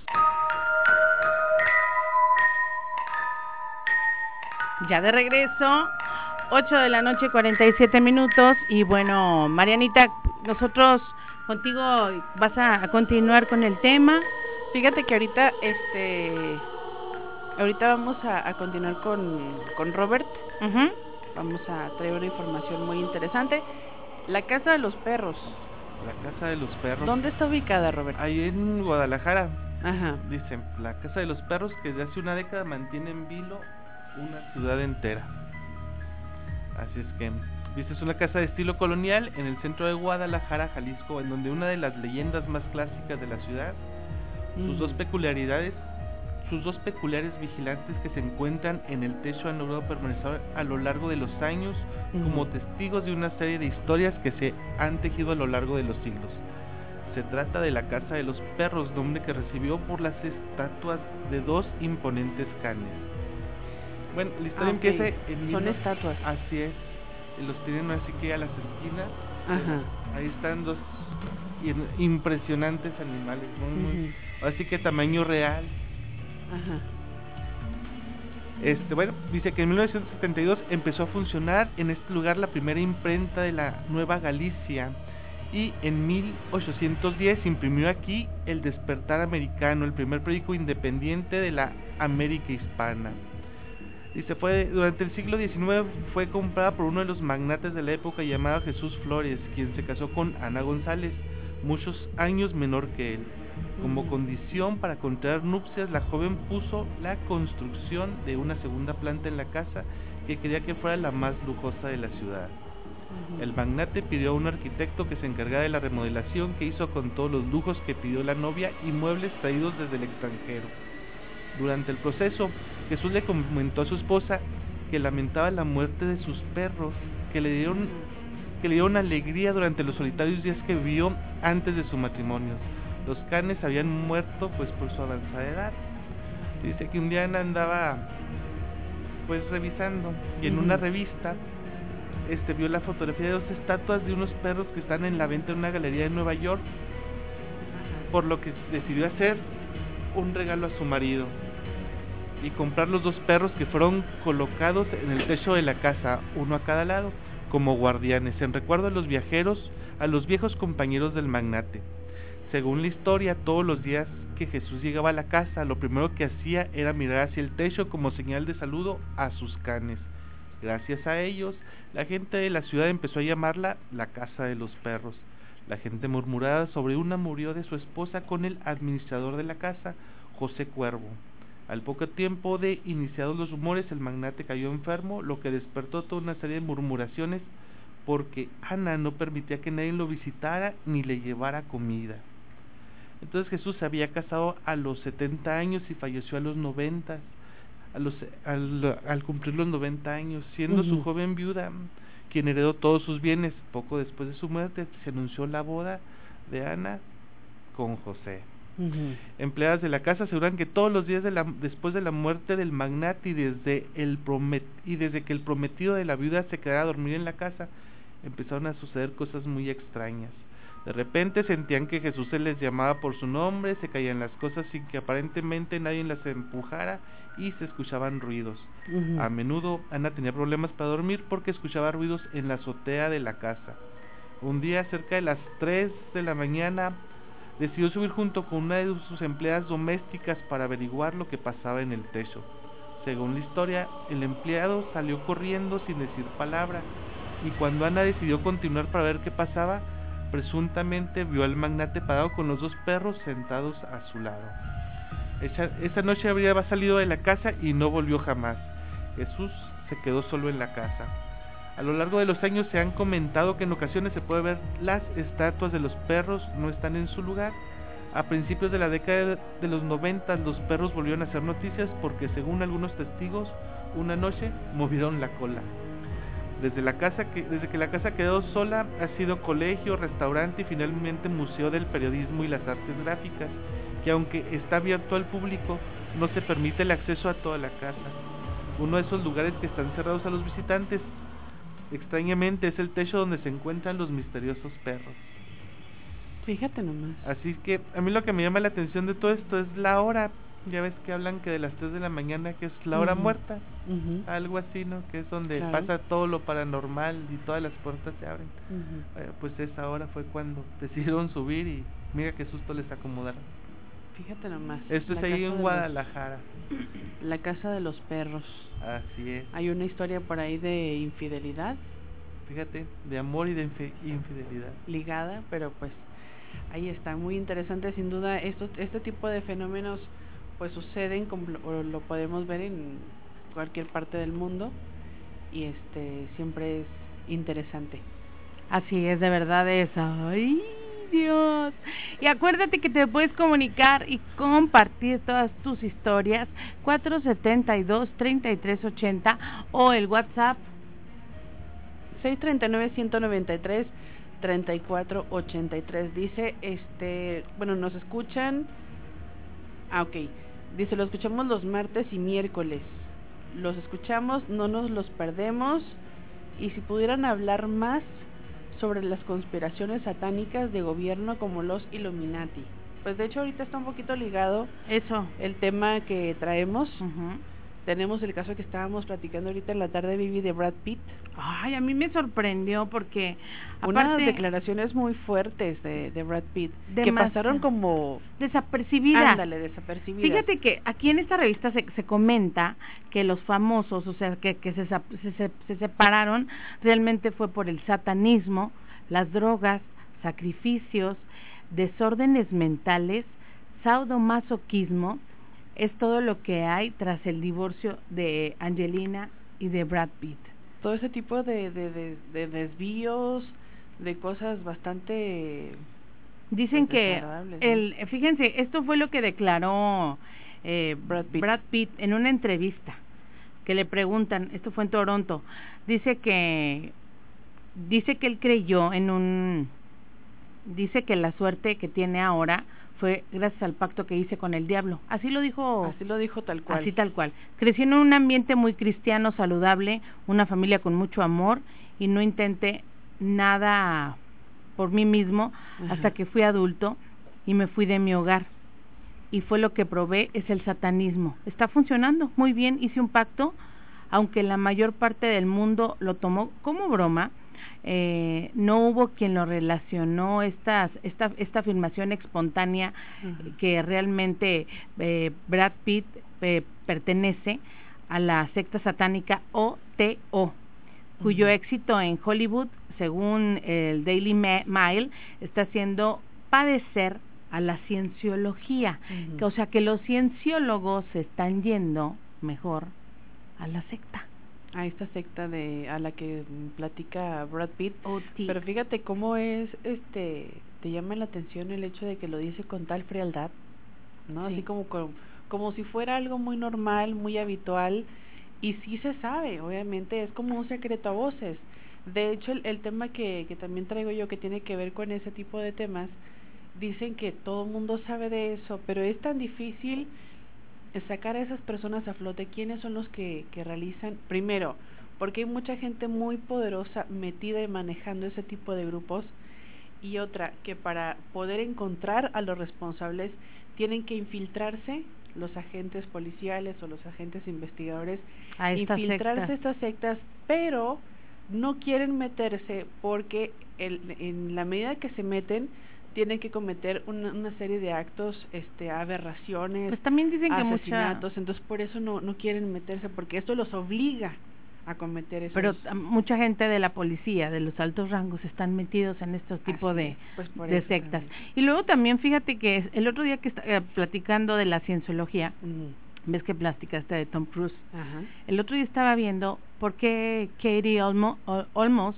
Ya de regreso, 8 de la noche, 47 minutos. Y bueno, Marianita, nosotros contigo vas a, continuar con el tema. Fíjate que ahorita, este, Ahorita vamos a, continuar con, con Robert. Vamos a traer una información muy interesante. La Casa de los Perros. La Casa de los Perros. ¿Dónde está ubicada, Robert? Ahí en Guadalajara. Ajá. Dicen, la Casa de los Perros que desde hace una década mantiene en vilo una ciudad entera. Así es que, viste, es una casa de estilo colonial en el centro de Guadalajara, Jalisco, en donde una de las leyendas más clásicas de la ciudad, sus dos peculiaridades sus dos peculiares vigilantes que se encuentran en el techo han logrado permanecer a lo largo de los años como testigos de una serie de historias que se han tejido a lo largo de los siglos. Se trata de la Casa de los Perros, nombre que recibió por las estatuas de dos imponentes canes. Bueno, la historia ah, empieza en... Son estatuas. Así es. Los tienen así que a las esquinas. Ajá. Ahí están dos impresionantes animales. Así que tamaño real este, bueno, dice que en 1972 empezó a funcionar en este lugar la primera imprenta de la Nueva Galicia y en 1810 imprimió aquí El Despertar Americano, el primer periódico independiente de la América Hispana. Dice, fue durante el siglo XIX fue comprada por uno de los magnates de la época llamado Jesús Flores, quien se casó con Ana González, muchos años menor que él. Como condición para contraer nupcias, la joven puso la construcción de una segunda planta en la casa que quería que fuera la más lujosa de la ciudad. El magnate pidió a un arquitecto que se encargara de la remodelación que hizo con todos los lujos que pidió la novia y muebles traídos desde el extranjero. Durante el proceso, Jesús le comentó a su esposa que lamentaba la muerte de sus perros que le dieron que le dieron alegría durante los solitarios días que vivió antes de su matrimonio. Los canes habían muerto pues por su avanzada edad. Dice que un día andaba pues revisando y en una revista este vio la fotografía de dos estatuas de unos perros que están en la venta en una galería de Nueva York, por lo que decidió hacer un regalo a su marido y comprar los dos perros que fueron colocados en el techo de la casa, uno a cada lado, como guardianes, en recuerdo a los viajeros, a los viejos compañeros del magnate. Según la historia, todos los días que Jesús llegaba a la casa, lo primero que hacía era mirar hacia el techo como señal de saludo a sus canes. Gracias a ellos, la gente de la ciudad empezó a llamarla la casa de los perros. La gente murmuraba sobre una murió de su esposa con el administrador de la casa, José Cuervo. Al poco tiempo de iniciados los rumores, el magnate cayó enfermo, lo que despertó toda una serie de murmuraciones porque Ana no permitía que nadie lo visitara ni le llevara comida. Entonces Jesús se había casado a los 70 años y falleció a los 90 a los, al, cumplir los 90 años, siendo su joven viuda quien heredó todos sus bienes. Poco después de su muerte se anunció la boda de Ana con José. Empleadas de la casa aseguran que todos los días de la, después de la muerte del magnate y desde, el promet, y desde que el prometido de la viuda se quedara a dormir en la casa, empezaron a suceder cosas muy extrañas. De repente sentían que Jesús se les llamaba por su nombre, se caían las cosas sin que aparentemente nadie las empujara y se escuchaban ruidos. A menudo Ana tenía problemas para dormir porque escuchaba ruidos en la azotea de la casa. Un día, cerca de las 3 de la mañana, decidió subir junto con una de sus empleadas domésticas para averiguar lo que pasaba en el techo. Según la historia, el empleado salió corriendo sin decir palabra y cuando Ana decidió continuar para ver qué pasaba, presuntamente vio al magnate parado con los dos perros sentados a su lado. Esa, noche habría salido de la casa y no volvió jamás. Jesús se quedó solo en la casa. A lo largo de los años se han comentado que en ocasiones se puede ver las estatuas de los perros no están en su lugar. A principios de la década de los 90 los perros volvieron a hacer noticias porque según algunos testigos una noche movieron la cola. Desde, la casa que, desde que la casa quedó sola ha sido colegio, restaurante y finalmente museo del periodismo y las artes gráficas, que aunque está abierto al público, no se permite el acceso a toda la casa. Uno de esos lugares que están cerrados a los visitantes, extrañamente, es el techo donde se encuentran los misteriosos perros. Fíjate nomás. Así que a mí lo que me llama la atención de todo esto es la hora, ya ves que hablan que de las 3 de la mañana que es la hora muerta, algo así, ¿no? Que es donde pasa todo lo paranormal y todas las puertas se abren. pues esa hora fue cuando decidieron subir y mira qué susto les acomodaron. Fíjate nomás. Esto es ahí en Guadalajara. la casa de los perros. Así es. Hay una historia por ahí de infidelidad. Fíjate, de amor y de infidelidad. Ligada, pero pues ahí está, muy interesante sin duda. Esto, este tipo de fenómenos pues suceden como lo, podemos ver en cualquier parte del mundo y este siempre es interesante. Así es, de verdad es. Ay, Dios. Y acuérdate que te puedes comunicar y compartir todas tus historias 472-3380 o el WhatsApp 639-193. 3483 dice este bueno nos escuchan ah ok Dice, lo escuchamos los martes y miércoles. Los escuchamos, no nos los perdemos. Y si pudieran hablar más sobre las conspiraciones satánicas de gobierno como los Illuminati. Pues de hecho ahorita está un poquito ligado eso el tema que traemos. Tenemos el caso que estábamos platicando ahorita en la tarde, Vivi, de Brad Pitt. Ay, a mí me sorprendió porque... Unas declaraciones muy fuertes de, de Brad Pitt, que pasaron como... Desapercibidas. Ándale, desapercibidas. Fíjate que aquí en esta revista se, se comenta que los famosos, o sea, que, que se, se, se separaron, realmente fue por el satanismo, las drogas, sacrificios, desórdenes mentales, saudomasoquismo, es todo lo que hay tras el divorcio de Angelina y de Brad Pitt. Todo ese tipo de, de, de, desvíos, de cosas bastante... Dicen que, el, fíjense, esto fue lo que declaró eh, Brad, Pitt. Brad Pitt en una entrevista, que le preguntan, esto fue en Toronto, dice que dice que él creyó en un dice que la suerte que tiene ahora fue gracias al pacto que hice con el diablo. Así lo dijo. Así lo dijo tal cual. Así tal cual. Crecí en un ambiente muy cristiano, saludable, una familia con mucho amor y no intenté nada por mí mismo hasta que fui adulto y me fui de mi hogar. Y fue lo que probé, es el satanismo. Está funcionando muy bien, hice un pacto, aunque la mayor parte del mundo lo tomó como broma, eh, no hubo quien lo relacionó esta, esta, esta afirmación espontánea que realmente eh, Brad Pitt eh, pertenece a la secta satánica OTO, cuyo éxito en Hollywood, según el Daily Mail, está haciendo padecer a la cienciología, o sea que los cienciólogos se están yendo mejor a la secta a esta secta de a la que platica Brad Pitt. Pero fíjate cómo es este te llama la atención el hecho de que lo dice con tal frialdad, ¿no? Así como, como si fuera algo muy normal, muy habitual y sí se sabe, obviamente es como un secreto a voces. De hecho, el, el tema que, que también traigo yo que tiene que ver con ese tipo de temas, dicen que todo el mundo sabe de eso, pero es tan difícil sacar a esas personas a flote, quiénes son los que, que realizan, primero, porque hay mucha gente muy poderosa metida y manejando ese tipo de grupos, y otra, que para poder encontrar a los responsables tienen que infiltrarse los agentes policiales o los agentes investigadores, a infiltrarse estas sectas, pero no quieren meterse porque el, en la medida que se meten, tienen que cometer una, una, serie de actos, este, aberraciones, pues también dicen que asesinatos, entonces por eso no, no quieren meterse, porque esto los obliga a cometer esos... Pero mucha gente de la policía, de los altos rangos, están metidos en estos tipos de, pues de sectas. Y luego también fíjate que el otro día que está eh, platicando de la cienciología, ves que platicaste de Tom Cruise, el otro día estaba viendo por qué Katie Olmos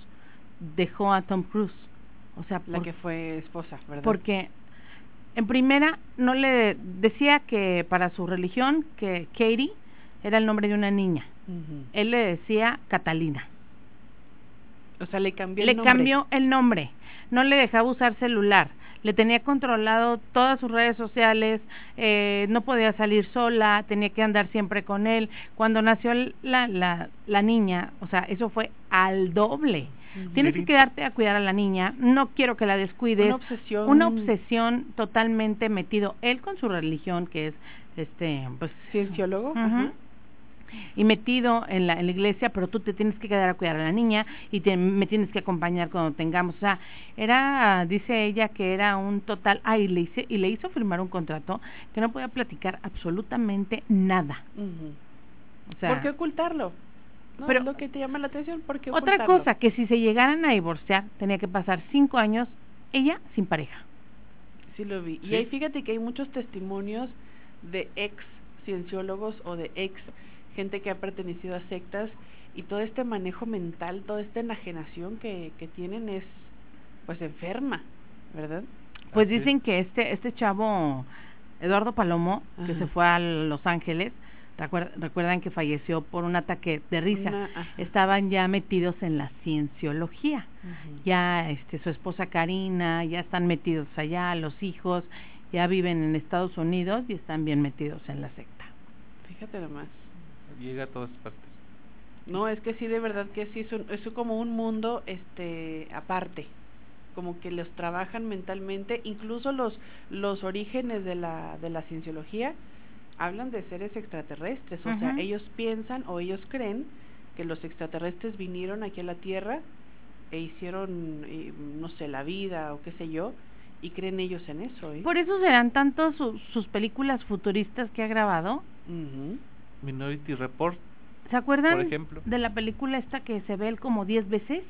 dejó a Tom Cruise o sea, la que fue esposa, ¿verdad? Porque en primera no le decía que para su religión que Katie era el nombre de una niña. Él le decía Catalina. O sea, le cambió el nombre. Le cambió el nombre. No le dejaba usar celular. Le tenía controlado todas sus redes sociales. Eh, no podía salir sola. Tenía que andar siempre con él. Cuando nació la, la, la niña, o sea, eso fue al doble. Tienes que quedarte a cuidar a la niña, no quiero que la descuides. Una obsesión. Una obsesión totalmente metido él con su religión que es este pues cienciólogo. Y metido en la, en la iglesia, pero tú te tienes que quedar a cuidar a la niña y te, me tienes que acompañar cuando tengamos. O sea, era, dice ella que era un total. Ah, y le, hice, y le hizo firmar un contrato que no podía platicar absolutamente nada. o sea, ¿Por qué ocultarlo? Pero lo que te llama la atención porque otra cosa que si se llegaran a divorciar tenía que pasar cinco años ella sin pareja. Sí lo vi. Y ahí fíjate que hay muchos testimonios de ex cienciólogos o de ex gente que ha pertenecido a sectas y todo este manejo mental toda esta enajenación que, que tienen es pues enferma verdad pues dicen que este este chavo Eduardo Palomo que se fue a Los Ángeles recuerdan que falleció por un ataque de risa, estaban ya metidos en la cienciología. Ya este su esposa Karina, ya están metidos allá, los hijos ya viven en Estados Unidos y están bien metidos en la secta. Fíjate nomás. Llega a todas partes. No, es que sí, de verdad que sí, es, es como un mundo este aparte como que los trabajan mentalmente, incluso los los orígenes de la de la cienciología hablan de seres extraterrestres, o sea, ellos piensan o ellos creen que los extraterrestres vinieron aquí a la Tierra e hicieron, eh, no sé, la vida o qué sé yo, y creen ellos en eso. ¿eh? Por eso serán tantos sus películas futuristas que ha grabado. Minority Report. ¿Se acuerdan por ejemplo? de la película esta que se ve él como 10 veces?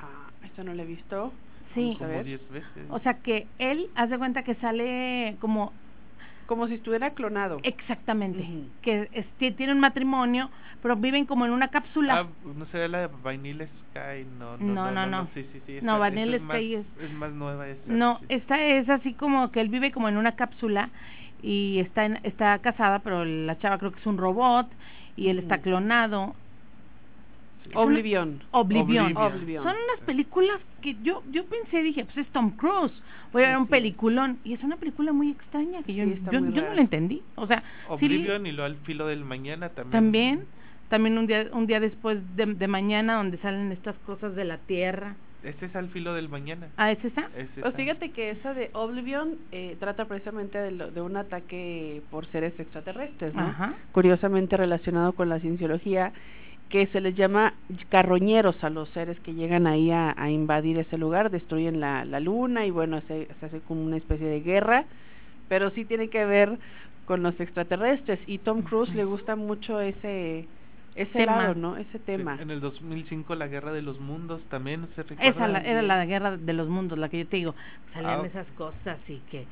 Ah, esta no la he visto. Sí. Como 10 veces. O sea que él, hace cuenta que sale como como si estuviera clonado. Exactamente. Que tiene un matrimonio, pero viven como en una cápsula. Ah, no sé, la de Vanilla Sky, no, no, no. No, sí, sí, sí, no Vanilla Sky es, es, más nueva. No, esta es así como que él vive como en una cápsula y está en, está casada, pero la chava creo que es un robot y él está clonado. Oblivion. Oblivion. Oblivion. Son unas películas que yo yo pensé, dije, pues es Tom Cruise. Voy a ver un peliculón. Y es una película muy extraña que yo, yo, yo no la entendí. O sea, sí, Oblivion y lo al filo del mañana también. también, también un día, un día después de, de mañana donde salen estas cosas de la tierra. Ese es al filo del mañana. Ah, ¿es esa? Es Pues fíjate que esa de Oblivion eh, trata precisamente de, lo- de un ataque por seres extraterrestres, ¿no? Ajá. Curiosamente relacionado con la cienciología, que se les llama carroñeros a los seres que llegan ahí a, a invadir ese lugar, destruyen la, la luna y bueno, se, se hace como una especie de guerra, pero sí tiene que ver con los extraterrestres y Tom Cruise le gusta mucho ese ese Tema. lado, ¿no? Ese Sí, tema. en el 2005 la guerra de los mundos también se recuerda. Esa la- era la guerra de los mundos, la que yo te digo. Salían Ah. esas cosas y que.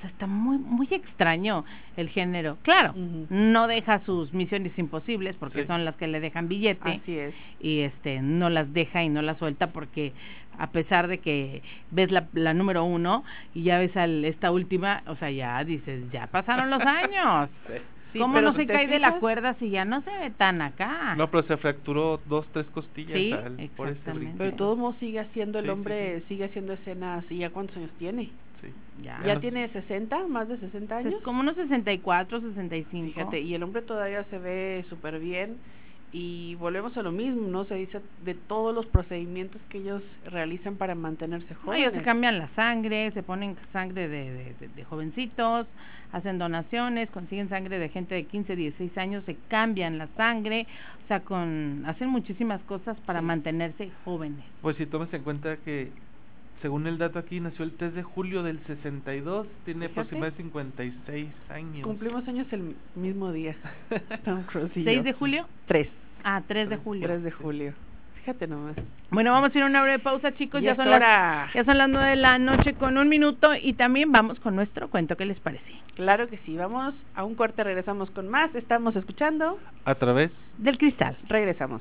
Sea, está muy, muy extraño el género. Claro, no deja sus misiones imposibles porque Sí. son las que le dejan billete. Así es. y este no las deja y no las suelta porque a pesar de que ves la, la número uno y ya ves al, esta última, o sea, ya dices, ya pasaron los años. Sí, ¿Cómo pero no se cae de la cuerda si ya no se ve tan acá? No, pero se fracturó dos, tres costillas Sí, al- por ese. Pero de todos modos sigue haciendo el Sí, sí, hombre, sigue haciendo escenas. ¿Y ya cuántos años tiene? Sí. ya. ¿Ya no tiene 60? ¿Más de 60 Es años? como unos 64, 65. Fíjate, y el hombre todavía se ve súper bien. Y volvemos a lo mismo, ¿no? Se dice de todos los procedimientos que ellos realizan para mantenerse No, jóvenes. ellos se cambian la sangre, se ponen sangre de, de- de- de jovencitos, hacen donaciones, consiguen sangre de gente de 15, 16 años, se cambian la sangre, o sea, con hacen muchísimas cosas para Sí. mantenerse jóvenes. Pues si tomas en cuenta que, según el dato aquí, nació el 3 de julio del 62, tiene Fíjate. aproximadamente 56 años. Cumplimos años el mismo día. Tom Cruise y 6 yo. de julio, 3. ah, 3 de julio. 3 de julio. Fíjate nomás. Bueno, vamos a ir a una breve pausa, chicos, ya son las hora. ya son las 9 de la noche con un minuto y también vamos con nuestro cuento, ¿qué les parece? Claro que sí. Vamos a un corte, regresamos con más. Estamos escuchando. A través Del cristal. Regresamos.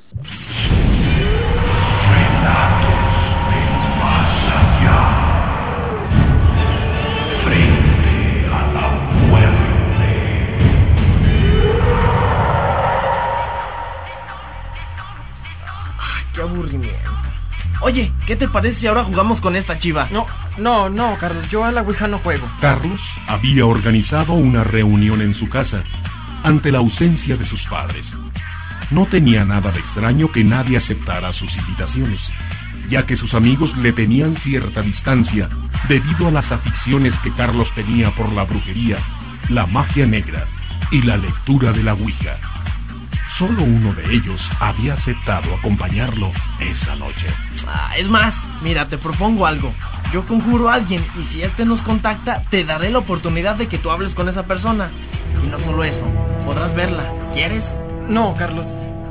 Oye, ¿qué te parece si ahora jugamos con esta chiva? No, no, no, Carlos, yo a la Ouija no juego. Carlos había organizado una reunión en su casa ante la ausencia de sus padres. No tenía nada de extraño que nadie aceptara sus invitaciones, ya que sus amigos le tenían cierta distancia debido a las aficiones que Carlos tenía por la brujería, la magia negra y la lectura de la Ouija. Solo uno de ellos había aceptado acompañarlo esa noche. Ah, es más, mira, te propongo algo. Yo conjuro a alguien y si este nos contacta, te daré la oportunidad de que tú hables con esa persona. Y no solo eso, podrás verla. ¿Quieres? No, Carlos,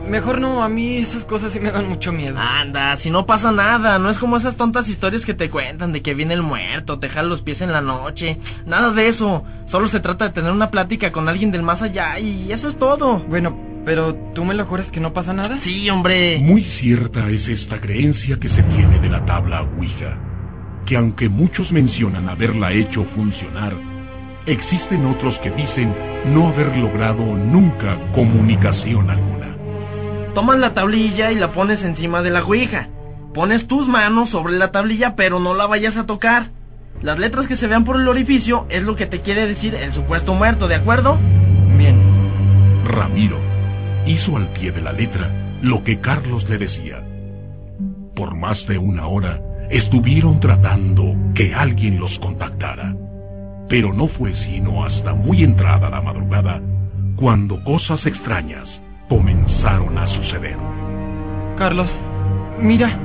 mejor no, a mí esas cosas sí me dan mucho miedo. Anda, si no pasa nada, no es como esas tontas historias que te cuentan de que viene el muerto, te jala los pies en la noche. Nada de eso. Solo se trata de tener una plática con alguien del más allá y eso es todo. Bueno, pero tú me lo juras que no pasa nada. Sí, hombre. Muy cierta es esta creencia que se tiene de la tabla Ouija, que aunque muchos mencionan haberla hecho funcionar, existen otros que dicen no haber logrado nunca comunicación alguna. Tomas la tablilla y la pones encima de la ouija. Pones tus manos sobre la tablilla, pero no la vayas a tocar. Las letras que se vean por el orificio es lo que te quiere decir el supuesto muerto, ¿de acuerdo? Bien. Ramiro hizo al pie de la letra lo que Carlos le decía. Por más de una hora estuvieron tratando que alguien los contactara, pero no fue sino hasta muy entrada la madrugada cuando cosas extrañas comenzaron a suceder. Carlos, mira,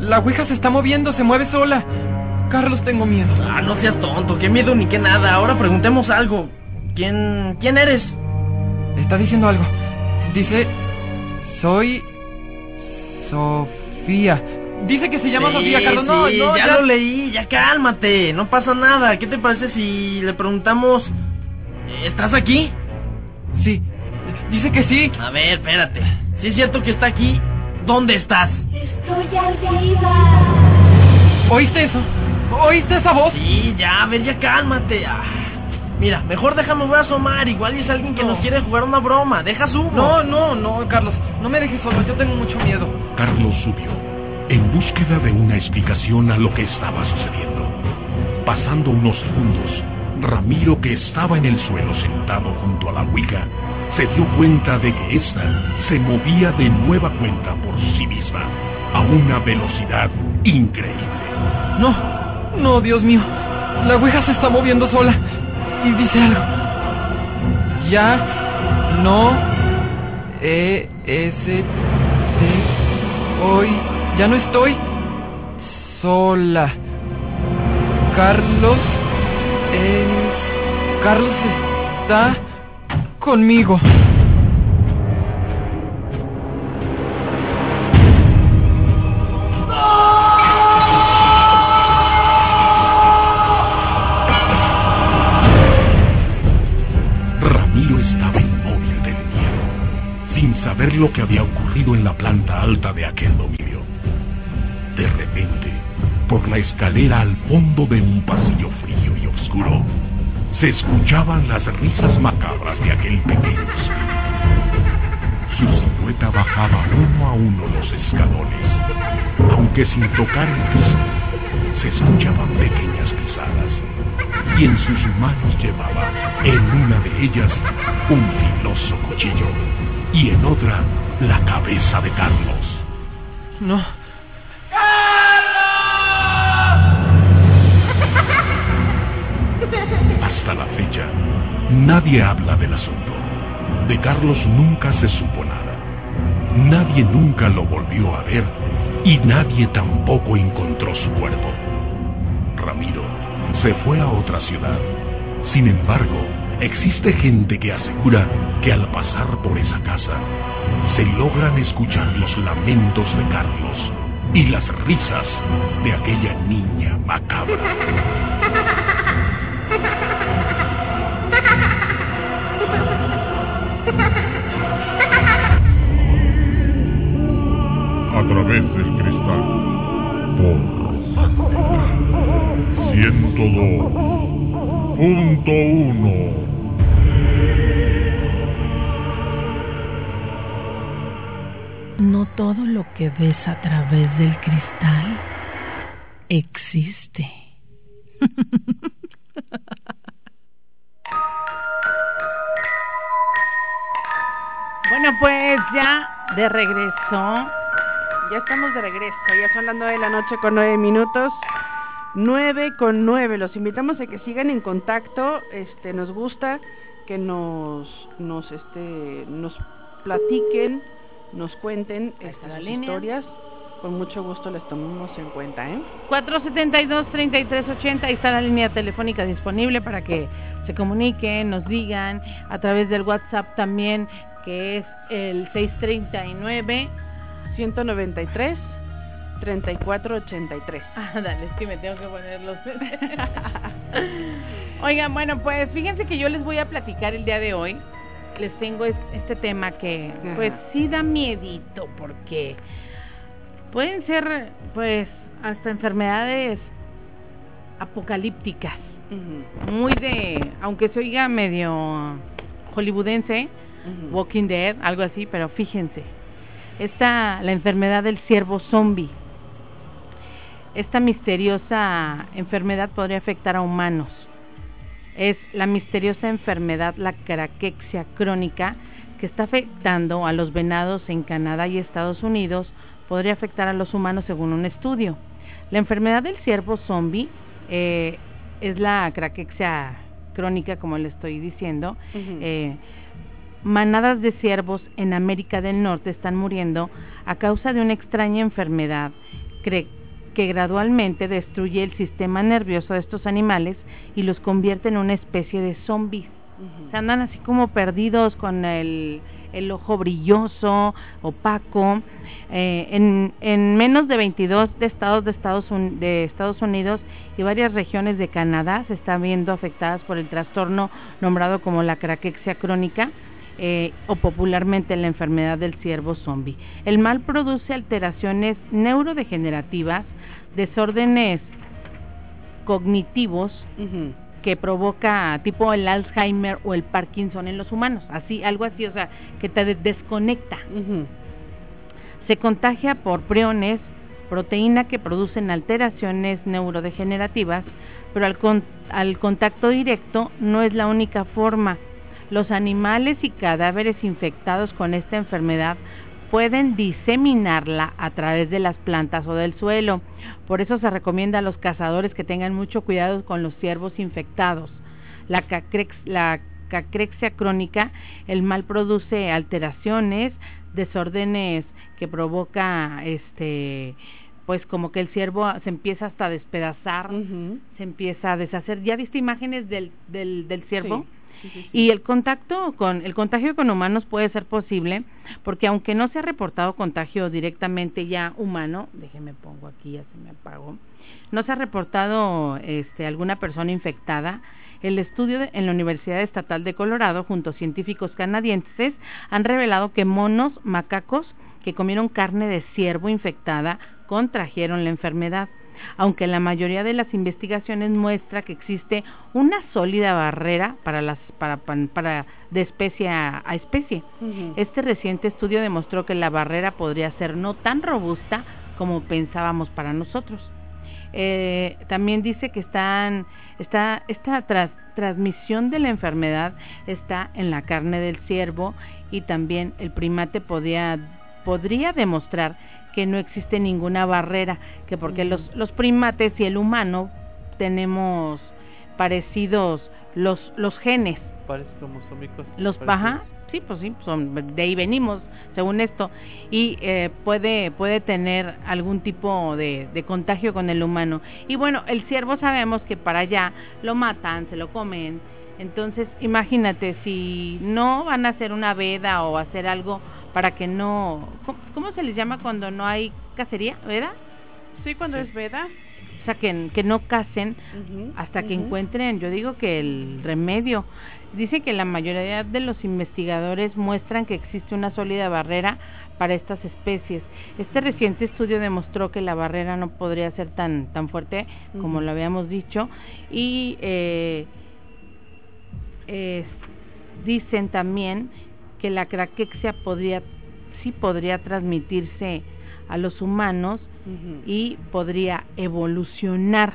la Ouija se está moviendo, se mueve sola. Carlos, tengo miedo. Ah, no seas tonto, qué miedo ni qué nada. Ahora preguntemos algo. ¿Quién, quién eres? Está diciendo algo. Dice, soy Sofía. Dice que se llama Sí, Sofía, Carlos. No, sí, no, ya, lo leí, ya cálmate, no pasa nada. ¿Qué te parece si le preguntamos, ¿estás aquí? Sí, dice que sí. A ver, espérate. Si es cierto que está aquí, ¿dónde estás? Estoy arriba. ¿Oíste eso? ¿Oíste esa voz? Sí, ya, a ver, ya cálmate. Ah, Mira, mejor déjame voy a asomar. Igual es alguien que No. nos quiere jugar una broma. Deja subo. No, no, no, Carlos. No me dejes solo. Yo tengo mucho miedo. Carlos subió, en búsqueda de una explicación a lo que estaba sucediendo. Pasando unos segundos, Ramiro, que estaba en el suelo sentado junto a la Ouija, se dio cuenta de que ésta se movía de nueva cuenta por sí misma, a una velocidad increíble. No, no, Dios mío. La Ouija se está moviendo sola. Y dice algo. Ya no E S T hoy ya no estoy sola. Carlos el Carlos está conmigo. Lo que había ocurrido en la planta alta de aquel dominio. De repente, por la escalera al fondo de un pasillo frío y oscuro, se escuchaban las risas macabras de aquel pequeño espíritu. Su silueta bajaba uno a uno los escalones, aunque sin tocar el piso, se escuchaban pequeñas pisadas y en sus manos llevaba en una de ellas un filoso cuchillo y en otra la cabeza de Carlos. No. Hasta la fecha, nadie habla del asunto. De Carlos nunca se supo nada. Nadie nunca lo volvió a ver y nadie tampoco encontró su cuerpo. Ramiro se fue a otra ciudad. Sin embargo, existe gente que asegura que al pasar por esa casa, se logran escuchar los lamentos de Carlos y las risas de aquella niña macabra. a través del cristal por 102.1 No todo lo que ves a través del cristal existe. bueno, pues ya de regreso. Ya estamos de regreso, ya son las 9 de la noche con 9 minutos. 9 con 9. Los invitamos a que sigan en contacto. Este, nos gusta que nos, nos, este, nos platiquen, nos cuenten sus línea. historias. Con mucho gusto les tomamos en cuenta, ¿eh? 472-3380, ahí está la línea telefónica disponible para que se comuniquen, nos digan a través del WhatsApp también, que es el 639. 193 3483. Ah, dale, es que me tengo que poner los. Oigan, bueno, pues fíjense que yo les voy a platicar el día de hoy. Les tengo es- este tema que, Ajá. pues sí da miedito, porque pueden ser, pues, hasta enfermedades apocalípticas. Muy de, aunque se oiga medio hollywoodense. Walking Dead, algo así, pero fíjense. Esta, la enfermedad del ciervo zombie. Esta misteriosa enfermedad podría afectar a humanos. Es la misteriosa enfermedad, la craquexia crónica, que está afectando a los venados en Canadá y Estados Unidos, podría afectar a los humanos según un estudio. La enfermedad del ciervo zombie eh, es la craquexia crónica, como le estoy diciendo. Eh, manadas de ciervos en América del Norte están muriendo a causa de una extraña enfermedad que gradualmente destruye el sistema nervioso de estos animales y los convierte en una especie de zombies. Se andan así como perdidos con el, el ojo brilloso, opaco. Eh, en, en menos de 22 de estados de Estados, Un- de Estados Unidos y varias regiones de Canadá se están viendo afectadas por el trastorno nombrado como la craquexia crónica. eh, o popularmente la enfermedad del ciervo zombie. El mal produce alteraciones neurodegenerativas, desórdenes cognitivos, que provoca tipo el Alzheimer o el Parkinson en los humanos, así, algo así, o sea, que te desconecta. Se contagia por priones, proteína que producen alteraciones neurodegenerativas, pero al, al contacto directo no es la única forma. Los animales y cadáveres infectados con esta enfermedad pueden diseminarla a través de las plantas o del suelo. Por eso se recomienda a los cazadores que tengan mucho cuidado con los ciervos infectados. La, la cacrexia crónica, el mal produce alteraciones, desórdenes que provoca este pues como que el ciervo se empieza hasta a despedazar, se empieza a deshacer. ¿Ya viste imágenes del, del, del ciervo? Y el contacto con el contagio con humanos puede ser posible porque aunque no se ha reportado contagio directamente ya humano, déjeme pongo aquí ya se me apagó. No se ha reportado este alguna persona infectada. El estudio en la Universidad Estatal de Colorado junto a científicos canadienses han revelado que monos macacos que comieron carne de ciervo infectada contrajeron la enfermedad aunque la mayoría de las investigaciones muestra que existe una sólida barrera para las para, para de especie a, especie. Este reciente estudio demostró que la barrera podría ser no tan robusta como pensábamos para nosotros. Eh, también dice que están, está, esta transmisión de la enfermedad está en la carne del ciervo y también el primate podría demostrar que no existe ninguna barrera, que porque los, los primates y el humano tenemos parecidos los, los genes. Los paja, sí, pues sí, son, de ahí venimos, según esto, y eh, puede, puede tener algún tipo de, de contagio con el humano. Y bueno, el ciervo sabemos que para allá lo matan, se lo comen, entonces imagínate, si no van a hacer una veda o hacer algo para que no... ¿Cómo, se les llama cuando no hay cacería? ¿Veda? Sí, cuando es veda. O sea, que, que no casen hasta que encuentren, yo digo que el remedio. Dice que la mayoría de los investigadores muestran que existe una sólida barrera para estas especies. Este reciente estudio demostró que la barrera no podría ser tan tan fuerte como lo habíamos dicho y eh, dicen también que la craquexia podría sí podría transmitirse a los humanos y podría evolucionar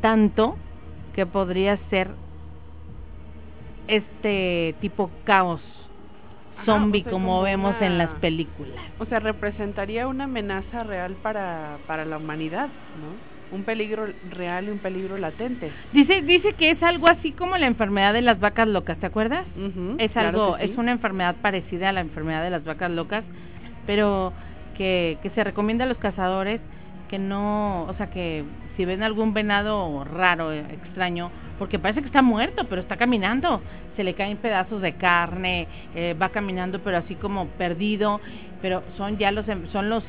tanto que podría ser este tipo caos zombie como vemos en las películas. O sea, representaría una amenaza real para, para la humanidad, ¿no? Un peligro real y un peligro latente. Dice dice que es algo así como la enfermedad de las vacas locas, ¿te acuerdas? es algo es una enfermedad parecida a la enfermedad de las vacas locas, pero que que se recomienda a los cazadores que no, o sea, que si ven algún venado raro, extraño, porque parece que está muerto, pero está caminando, se le caen pedazos de carne, eh, va caminando, pero así como perdido, pero son ya los son los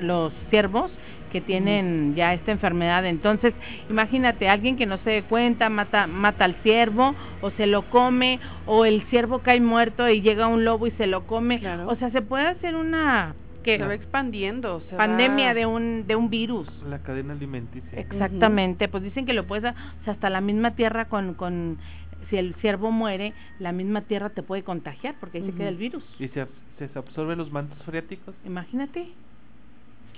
los ciervos que tienen ya esta enfermedad. Entonces, imagínate, alguien que no se dé cuenta, mata, mata al ciervo, o se lo come, o el ciervo cae muerto y llega un lobo y se lo come. O sea, se puede hacer una que se va expandiendo, pandemia de un de un virus. La cadena alimenticia. Exactamente, pues dicen que lo puedes, o sea, hasta la misma tierra con con si el ciervo muere, la misma tierra te puede contagiar porque ahí se queda el virus. ¿Y se, se absorbe los mantos freáticos? Imagínate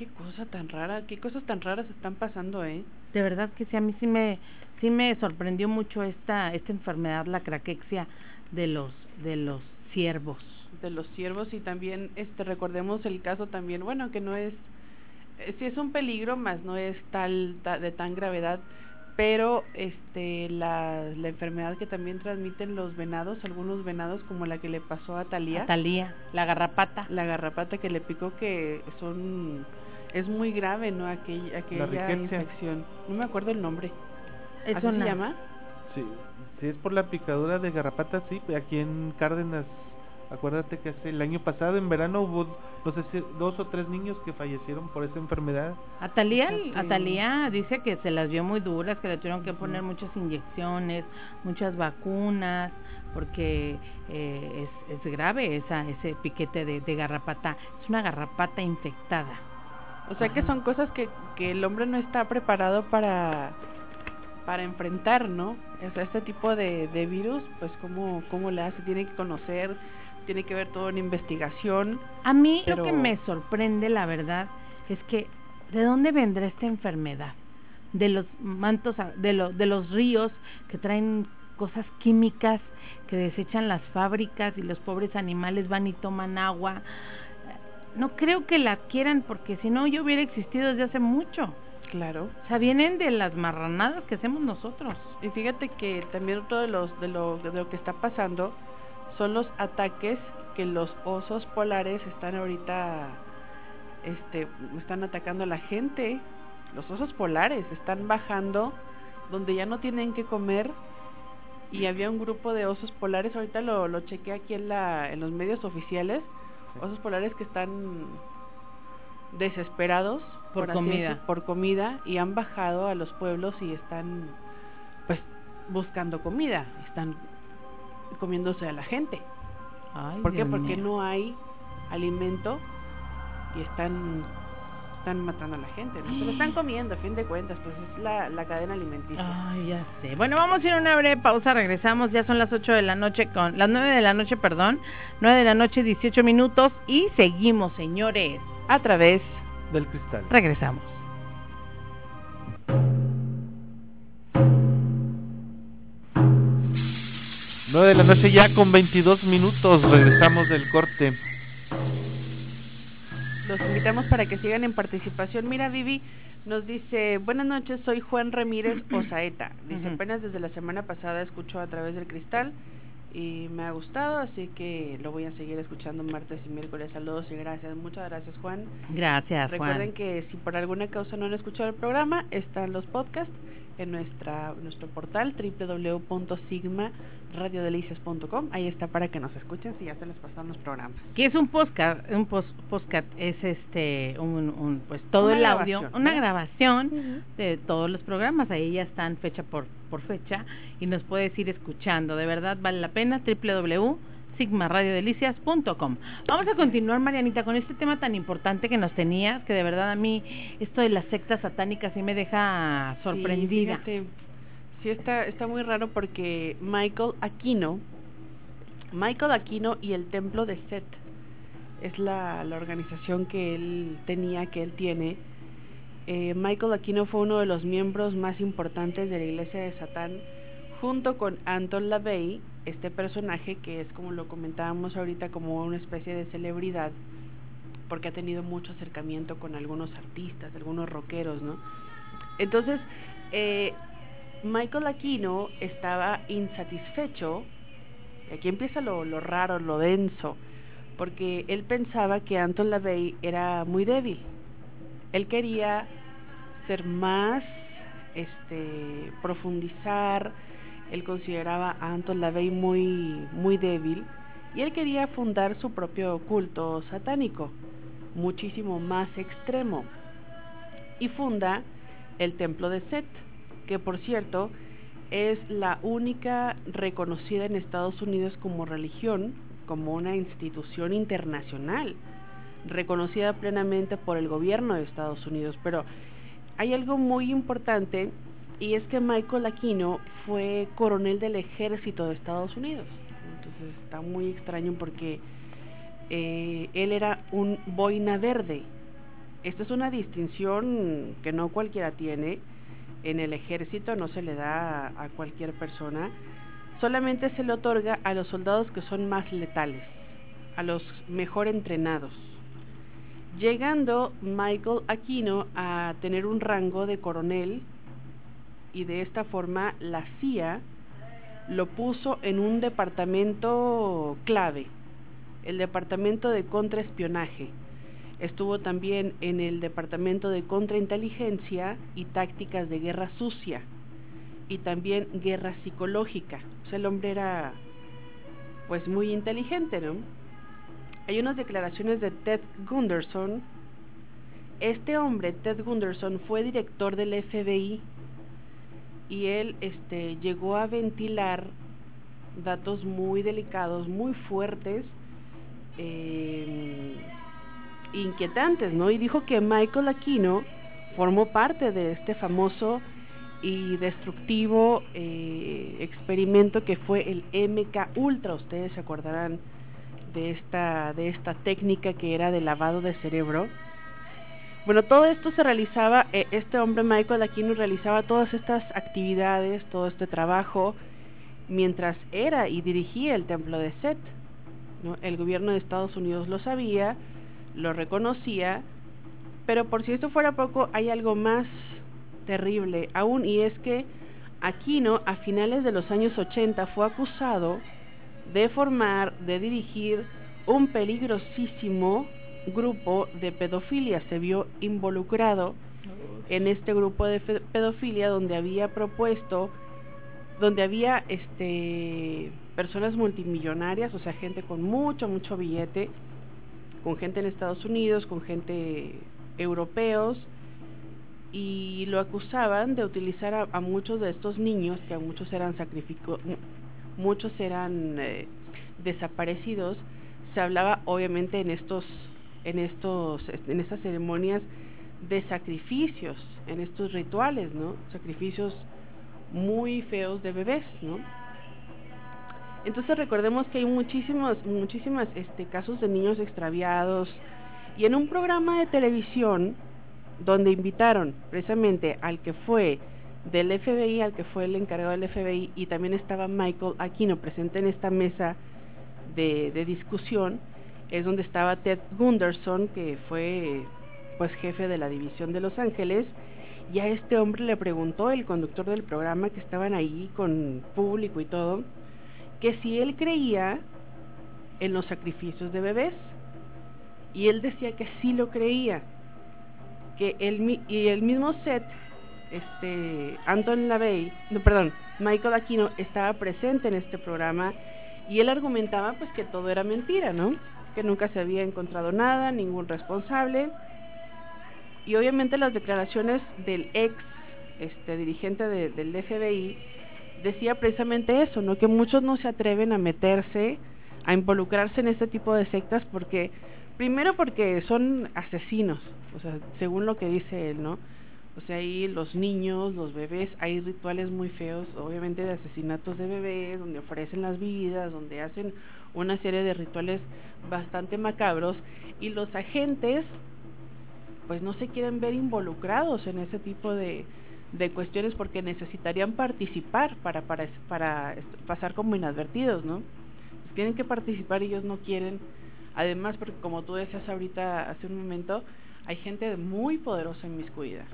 qué cosa tan rara, qué cosas tan raras están pasando, ¿eh? De verdad que sí, a mí sí me, sí me sorprendió mucho esta, esta enfermedad, la craquexia de los, de los ciervos. De los ciervos y también, este, recordemos el caso también, bueno, que no es, eh, sí es un peligro, más no es tal, de tan gravedad, pero este la, la enfermedad que también transmiten los venados, algunos venados como la que le pasó a Talía. Talía, la garrapata. La garrapata que le picó que son es muy grave, ¿no? Aquella, aquella infección. No me acuerdo el nombre. ¿Así se llama? Sí, si es por la picadura de garrapata, sí. Aquí en Cárdenas, acuérdate que hace el año pasado, en verano, hubo, no sé si dos o tres niños que fallecieron por esa enfermedad. Atalía, Atalía dice que se las vio muy duras, que le tuvieron que poner muchas inyecciones, muchas vacunas, porque eh, es, es grave esa, ese piquete de, de garrapata. Es una garrapata infectada. O sea que son cosas que, que el hombre no está preparado para para enfrentar, ¿no? O sea, este tipo de, de virus, pues cómo, cómo le hace, tiene que conocer, tiene que ver todo en investigación. A mí lo que me sorprende, la verdad, es que ¿de dónde vendrá esta enfermedad? De los mantos, de, lo- de los ríos que traen cosas químicas que desechan las fábricas y los pobres animales van y toman agua. No creo que la quieran porque si no yo hubiera existido desde hace mucho. Claro. O sea, vienen de las marranadas que hacemos nosotros. Y fíjate que también otro de los de lo, de lo que está pasando son los ataques que los osos polares están ahorita este están atacando a la gente. Los osos polares están bajando donde ya no tienen que comer y había un grupo de osos polares, ahorita lo, lo chequé aquí en la en los medios oficiales, osos polares que están desesperados Por comida. decir, por comida y han bajado a los pueblos y están pues buscando comida, están comiéndose a la gente. Ay, ¿Por qué? Dios Porque mío. no hay alimento y están están matando a la gente, ¿no? Se lo están comiendo, a fin de cuentas, pues es la, la cadena alimenticia. Ay, ya sé. Bueno, vamos a ir a una breve pausa, regresamos, ya son las 8 de la noche con las 9 de la noche, perdón, 9 de la noche 18 minutos y seguimos, señores. A través Del cristal. Regresamos. 9 de la noche ya con 22 minutos. Regresamos del corte. Los invitamos para que sigan en participación. Mira, Vivi nos dice, buenas noches, soy Juan Ramírez Osaeta. Dice, apenas desde la semana pasada escucho a través del cristal y me ha gustado, así que lo voy a seguir escuchando martes y miércoles. Saludos y gracias. Muchas gracias, Juan. Gracias, Recuerden Juan. que si por alguna causa no han escuchado el programa, están los podcasts en nuestra nuestro portal www.sigmaradiodelicias.com. Ahí está para que nos escuchen si ya se les pasaron los programas. ¿Qué es un podcast? Un podcast es este, un, un, pues todo Una el audio, una grabación de todos los programas. Ahí ya están fecha por, por fecha y nos puedes ir escuchando. De verdad vale la pena. www.sigmaradiodelicias.com. Vamos a continuar, Marianita, con este tema tan importante que nos tenías, que de verdad a mí esto de las sectas satánicas sí me deja sorprendida. Sí, fíjate, sí está, está muy raro porque Michael Aquino, Michael Aquino y el Templo de Set es la, la organización que él tenía, que él tiene. Eh, Michael Aquino fue uno de los miembros más importantes de la Iglesia de Satán, junto con Anton LaVey, este personaje que es como lo comentábamos ahorita como una especie de celebridad, porque ha tenido mucho acercamiento con algunos artistas, algunos rockeros, ¿no? Entonces, eh, Michael Aquino estaba insatisfecho, y aquí empieza lo, lo raro, lo denso, porque él pensaba que Anton LaVey era muy débil. Él quería ser más, este, profundizar, él consideraba a Anton LaVey muy, muy débil, y él quería fundar su propio culto satánico, muchísimo más extremo, y funda el templo de Set, que por cierto es la única reconocida en Estados Unidos como religión, como una institución internacional, reconocida plenamente por el gobierno de Estados Unidos. Pero hay algo muy importante y es que Michael Aquino fue coronel del ejército de Estados Unidos. Entonces está muy extraño porque eh, él era un boina verde. Esta es una distinción que no cualquiera tiene. En el ejército no se le da a, a cualquier persona. Solamente se le otorga a los soldados que son más letales, a los mejor entrenados. Llegando Michael Aquino a tener un rango de coronel y de esta forma la CIA lo puso en un departamento clave, el departamento de contraespionaje. Estuvo también en el departamento de contrainteligencia y tácticas de guerra sucia y también guerra psicológica. O el hombre era pues muy inteligente, ¿no? Hay unas declaraciones de Ted Gunderson. Este hombre, Ted Gunderson, fue director del FBI y él este, llegó a ventilar datos muy delicados, muy fuertes, eh, inquietantes, ¿no? Y dijo que Michael Aquino formó parte de este famoso y destructivo eh, experimento que fue el MK Ultra. Ustedes se acordarán de esta, de esta técnica que era de lavado de cerebro. Bueno, todo esto se realizaba, eh, este hombre Michael Aquino realizaba todas estas actividades, todo este trabajo, mientras era y dirigía el templo de Set. El gobierno de Estados Unidos lo sabía, lo reconocía, pero por si esto fuera poco, hay algo más terrible aún, y es que Aquino a finales de los años 80 fue acusado de formar, de dirigir un peligrosísimo grupo de pedofilia. Se vio involucrado en este grupo de pedofilia donde había propuesto, donde había este personas multimillonarias, o sea, gente con mucho, mucho billete, con gente en Estados Unidos, con gente europeos, y lo acusaban de utilizar a, muchos de estos niños, que a muchos eran sacrificados, muchos eran eh, desaparecidos, se hablaba obviamente en estos en estos en estas ceremonias de sacrificios, en estos rituales, ¿no? Sacrificios muy feos de bebés, ¿no? Entonces recordemos que hay muchísimos muchísimas este casos de niños extraviados y en un programa de televisión donde invitaron precisamente al que fue del FBI, al que fue el encargado del FBI, y también estaba Michael Aquino presente en esta mesa de, de discusión, es donde estaba Ted Gunderson, que fue pues jefe de la división de Los Ángeles, y a este hombre le preguntó el conductor del programa que estaban ahí con público y todo, que si él creía en los sacrificios de bebés. Y él decía que sí lo creía. Que el, y el mismo set este Anton LaVey, no, perdón, Michael Aquino estaba presente en este programa y él argumentaba pues que todo era mentira, ¿no? Que nunca se había encontrado nada, ningún responsable. Y obviamente las declaraciones del ex este dirigente del FBI decía precisamente eso, ¿no? Que muchos no se atreven a meterse, a involucrarse en este tipo de sectas porque primero porque son asesinos, o sea, según lo que dice él, ¿no? O sea, ahí los niños, los bebés, hay rituales muy feos, obviamente de asesinatos de bebés, donde ofrecen las vidas, donde hacen una serie de rituales bastante macabros y los agentes pues no se quieren ver involucrados en ese tipo de, de cuestiones porque necesitarían participar para, para, para pasar como inadvertidos, ¿no? Pues tienen que participar ellos no quieren. Además, porque como tú decías ahorita hace un momento, hay gente muy poderosa en Miscuida.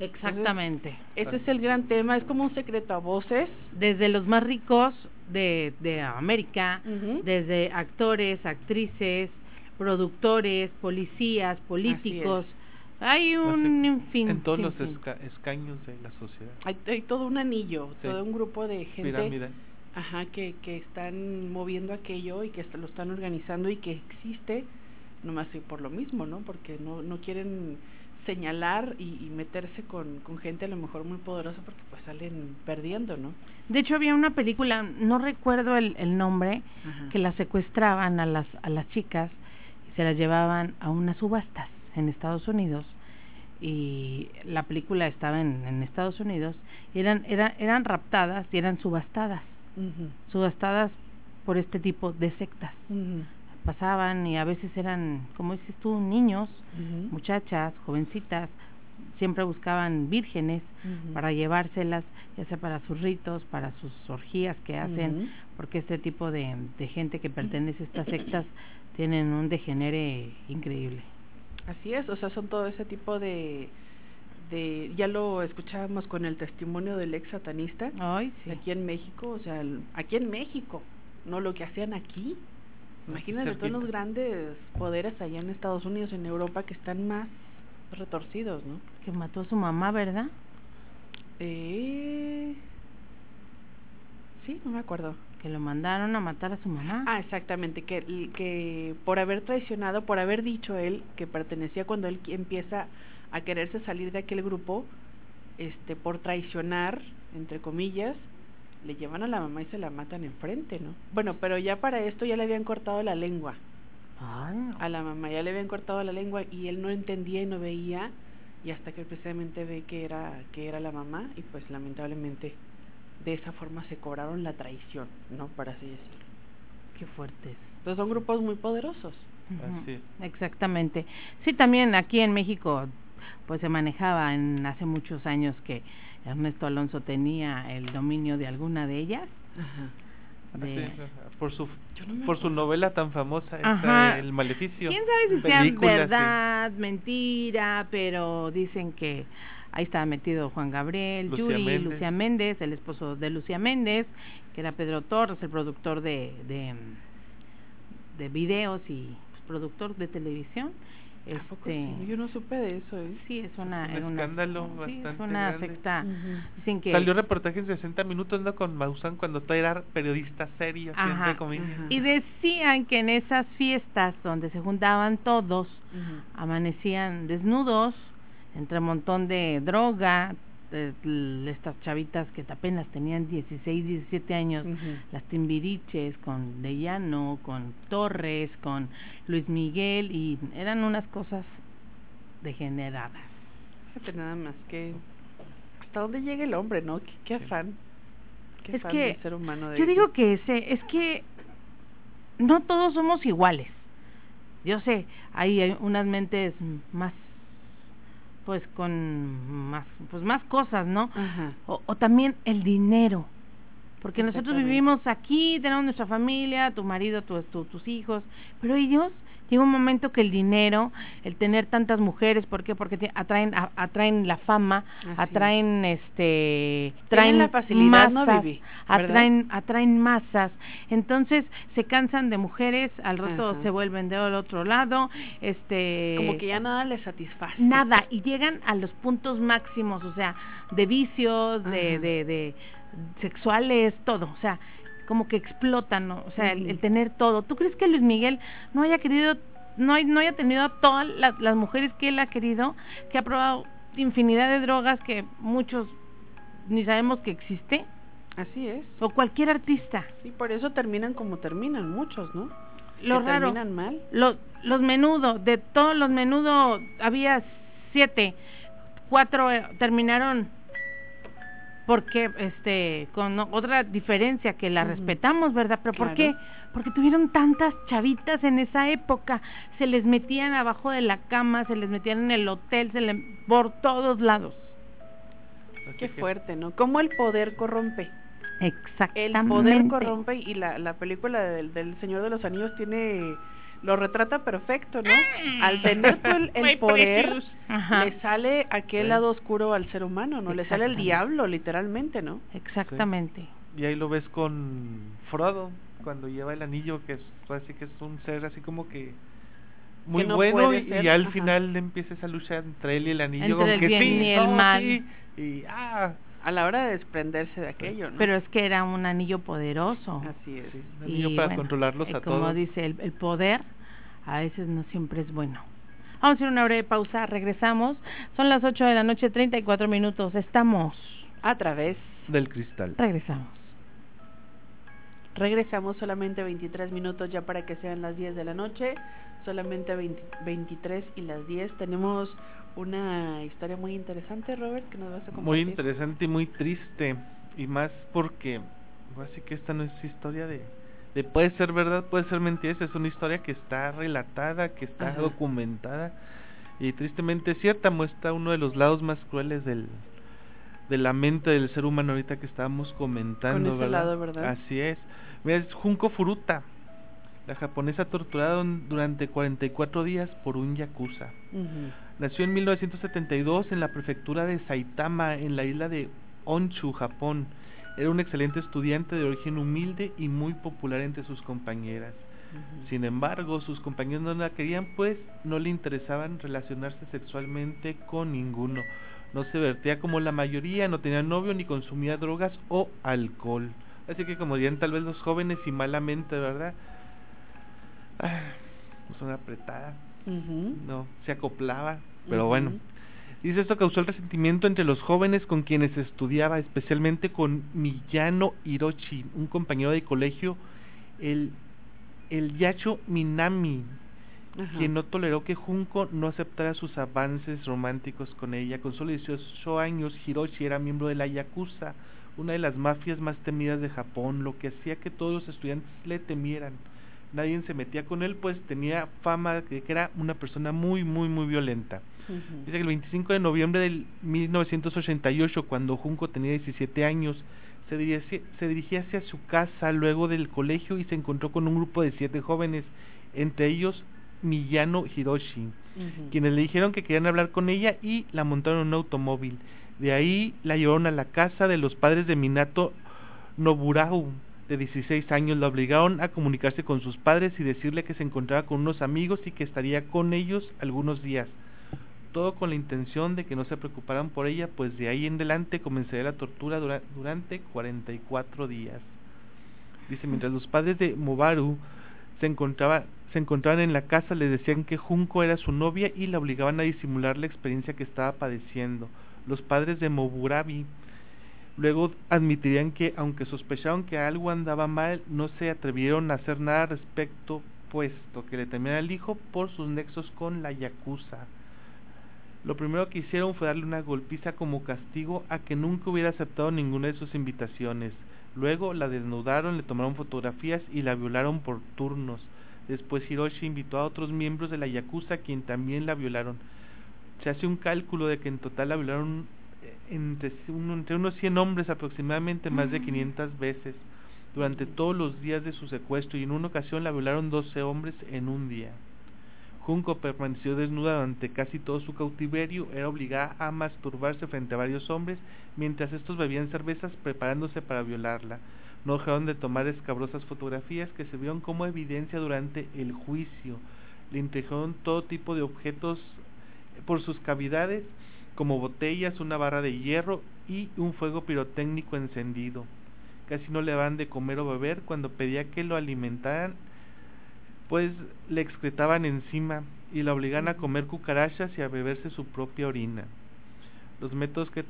Exactamente. ese es el gran tema, es como un secreto a voces. Desde los más ricos de, de América, desde actores, actrices, productores, policías, políticos. Hay un fin. En todos los escaños de la sociedad. Hay, todo un anillo, todo un grupo de gente. Ajá, que, que están moviendo aquello y que lo están organizando y que existe, nomás por lo mismo, ¿no? Porque no, no quieren señalar y, meterse con, con, gente a lo mejor muy poderosa porque pues salen perdiendo, ¿no? De hecho había una película, no recuerdo el, el nombre, que las secuestraban a las, a las chicas y se las llevaban a unas subastas en Estados Unidos y la película estaba en, en Estados Unidos y eran, eran, eran raptadas y eran subastadas, subastadas por este tipo de sectas pasaban y a veces eran, como dices tú, niños, muchachas, jovencitas, siempre buscaban vírgenes para llevárselas, ya sea para sus ritos, para sus orgías que hacen, porque este tipo de, de gente que pertenece a estas sectas tienen un degenere increíble. Así es, o sea, son todo ese tipo de, de ya lo escuchábamos con el testimonio del ex satanista Ay, sí. aquí en México, o sea, aquí en México, no lo que hacían aquí, Imagínate todos los grandes poderes allá en Estados Unidos, en Europa, que están más retorcidos, ¿no? Que mató a su mamá, ¿verdad? Eh... Sí, no me acuerdo. Que lo mandaron a matar a su mamá. Ah, exactamente, que, que por haber traicionado, por haber dicho él que pertenecía cuando él empieza a quererse salir de aquel grupo, este, por traicionar, entre comillas, le llevan a la mamá y se la matan enfrente, ¿no? Bueno, pero ya para esto ya le habían cortado la lengua. A la mamá ya le habían cortado la lengua y él no entendía y no veía y hasta que precisamente ve que era que era la mamá y pues lamentablemente de esa forma se cobraron la traición, ¿no? Para así decirlo. Qué fuertes. Entonces son grupos muy poderosos. Así es. Exactamente. Sí, también aquí en México pues se manejaba en hace muchos años que Ernesto Alonso tenía el dominio de alguna de ellas. Ajá. de- Así es, ajá, por su no por su novela tan famosa esta El Maleficio. ¿Quién sabe si sea sí. verdad, mentira? Pero dicen que ahí estaba metido Juan Gabriel, Lucía Yuri, Méndez. Lucía Méndez, el esposo de Lucía Méndez, que era Pedro Torres, el productor de, de, de videos y pues, productor de televisión. ¿A poco Este, sí? Yo no supe de eso, ¿eh? sí, es una, un era una- escándalo sí, es bastante una grande. secta. Ujú. Dicen que Salió reportaje en 60 minutos ¿no? con Maussan cuando todavía era periodista serio, Ajá. comillas. Ajá. y decían que en esas fiestas donde se juntaban todos Ujú. amanecían desnudos entre un montón de droga, eh, estas chavitas que apenas tenían 16, 17 años, las Timbiriches, con De Llano, con Torres, con Luis Miguel, y eran unas cosas degeneradas. Fíjate nada más que hasta dónde llega el hombre, ¿no? Qué, afán. Qué Es afán que del ser humano de Yo digo que ese, es que no todos somos iguales. Yo sé, hay, hay unas mentes más, pues con más, pues más cosas, ¿no? O, o también el dinero. Porque nosotros vivimos aquí, tenemos nuestra familia, tu marido, tu, tu- tus hijos, pero ellos llega un momento que el dinero, el tener tantas mujeres, ¿por qué? Porque te- atraen a- atraen la fama, Así atraen este traen la facilidad, ¿no, masas, atraen atraen masas. Entonces, se cansan de mujeres, al rato Ajá. se vuelven del otro lado, este Como que ya nada les satisface. nada y llegan a los puntos máximos o sea de vicios de, de, de sexuales todo o sea como que explotan ¿no? o sea el, tener todo tú crees que Luis Miguel no haya querido no hay- no haya tenido a todas las, las mujeres que él ha querido que ha probado infinidad de drogas que muchos ni sabemos que existe Así es. o cualquier artista Y por eso terminan como terminan muchos, ¿no? lo que raro terminan mal. los los menudos de todos los menudos había siete cuatro eh, terminaron porque este con otra diferencia que la respetamos verdad pero por Claro. qué porque tuvieron tantas chavitas en esa época se les metían abajo de la cama se les metían en el hotel se le por todos lados Qué fuerte, ¿no? Cómo el poder corrompe. exactamente El poder corrompe y la, la película del, del Señor de los Anillos tiene lo retrata perfecto, ¿no? Al tener tú el, el poder le sale aquel Sí. lado oscuro al ser humano, ¿no? Le sale el diablo, literalmente, ¿no? exactamente Y ahí lo ves con Frodo, cuando lleva el anillo, que es así que es un ser así como que muy no bueno y, al ajá. final empieza esa lucha entre él y el anillo, Entre como el que bien sí, y el no, mal. sí, y ah, A la hora de desprenderse de aquello, ¿no? pero es que era un anillo poderoso Así es. sí, un anillo para bueno, controlarlos eh, a como todos. dice el, el poder a veces no siempre es bueno vamos a hacer una breve pausa regresamos son las 8 de la noche 34 minutos estamos A través. Del cristal. regresamos Regresamos solamente 23 minutos ya para que sean las 10 de la noche. Solamente 20 23 y las 10. Tenemos una historia muy interesante, Robert, que nos vas a compartir. Muy interesante y muy triste. Y más porque, así que esta no es historia de, de puede ser verdad, puede ser mentira, esta es una historia que está relatada, que está Ajá. documentada y tristemente cierta, muestra uno de los lados más crueles del de la mente del ser humano ahorita que estábamos comentando, Con ese ¿verdad? lado, ¿verdad? Así es. Mira, es Junko Furuta, la japonesa torturada durante 44 días por un yakuza. Nació en 1972 en la prefectura de Saitama, en la isla de Honshu, Japón. Era un excelente estudiante de origen humilde y muy popular entre sus compañeras. Sin embargo, sus compañeros no la querían, pues no le interesaban relacionarse sexualmente con ninguno. No se vertía como la mayoría, no tenía novio ni consumía drogas o alcohol. Así que como dirían tal vez los jóvenes y malamente, ¿verdad? Ah, pues una apretada no se acoplaba, pero bueno. Dice esto causó el resentimiento entre los jóvenes con quienes estudiaba, especialmente con Miyano Hiroshi, un compañero de colegio, el, el Yacho Minami, quien no toleró que Junko no aceptara sus avances románticos con ella. Con solo 18 años, Hiroshi era miembro de la Yakuza, una de las mafias más temidas de Japón, lo que hacía que todos los estudiantes le temieran. Nadie se metía con él, pues tenía fama de que era una persona muy, muy, muy violenta. Dice que el 25 de noviembre del 1988, cuando Junko tenía 17 años, se dirigía, se dirigía hacia su casa luego del colegio y se encontró con un grupo de siete jóvenes, entre ellos Miyano Hiroshi, quienes le dijeron que querían hablar con ella y la montaron en un automóvil. De ahí la llevaron a la casa de los padres de Minato Noburau, de 16 años. La obligaron a comunicarse con sus padres y decirle que se encontraba con unos amigos y que estaría con ellos algunos días. Todo con la intención de que no se preocuparan por ella, pues de ahí en adelante comenzaría la tortura dura durante 44 días. Dice, mientras los padres de Mobaru se, encontraba, se encontraban en la casa, le decían que Junko era su novia y la obligaban a disimular la experiencia que estaba padeciendo. Los padres de Moburabi luego admitirían que, aunque sospechaban que algo andaba mal, no se atrevieron a hacer nada respecto, puesto que le temían al hijo por sus nexos con la Yakuza. Lo primero que hicieron fue darle una golpiza como castigo a que nunca hubiera aceptado ninguna de sus invitaciones. Luego la desnudaron, le tomaron fotografías y la violaron por turnos. Después Hiroshi invitó a otros miembros de la Yakuza quien también la violaron. Se hace un cálculo de que en total la violaron entre, entre unos 100 hombres aproximadamente más de 500 veces durante todos los días de su secuestro y en una ocasión la violaron 12 hombres en un día. Junko permaneció desnuda durante casi todo su cautiverio, era obligada a masturbarse frente a varios hombres mientras estos bebían cervezas preparándose para violarla. No dejaron de tomar escabrosas fotografías que se vieron como evidencia durante el juicio. Le introdujeron todo tipo de objetos por sus cavidades, como botellas, una barra de hierro y un fuego pirotécnico encendido. Casi no le daban de comer o beber cuando pedía que lo alimentaran pues le excretaban encima y la obligaban a comer cucarachas y a beberse su propia orina. Los métodos que,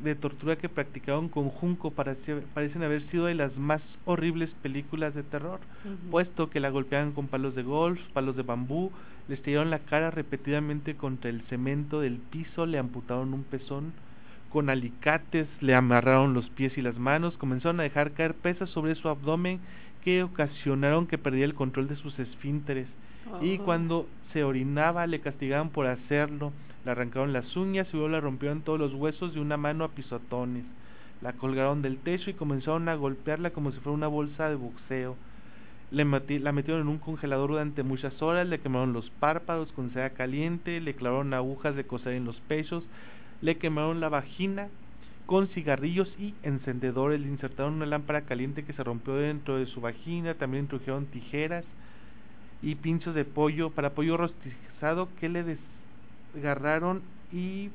de tortura que practicaban con Junco parecen haber sido de las más horribles películas de terror, puesto que la golpeaban con palos de golf, palos de bambú, le estiraron la cara repetidamente contra el cemento del piso, le amputaron un pezón, con alicates le amarraron los pies y las manos, comenzaron a dejar caer pesas sobre su abdomen que ocasionaron que perdiera el control de sus esfínteres. Y cuando se orinaba le castigaban por hacerlo, le arrancaron las uñas y luego le rompieron todos los huesos de una mano a pisotones, la colgaron del techo y comenzaron a golpearla como si fuera una bolsa de boxeo. Le la metieron en un congelador durante muchas horas, le quemaron los párpados con seda caliente, le clavaron agujas de coser en los pechos, le quemaron la vagina con cigarrillos y encendedores. Le insertaron una lámpara caliente que se rompió dentro de su vagina. También introdujeron tijeras y pinchos de pollo para pollo rostizado que le desgarraron y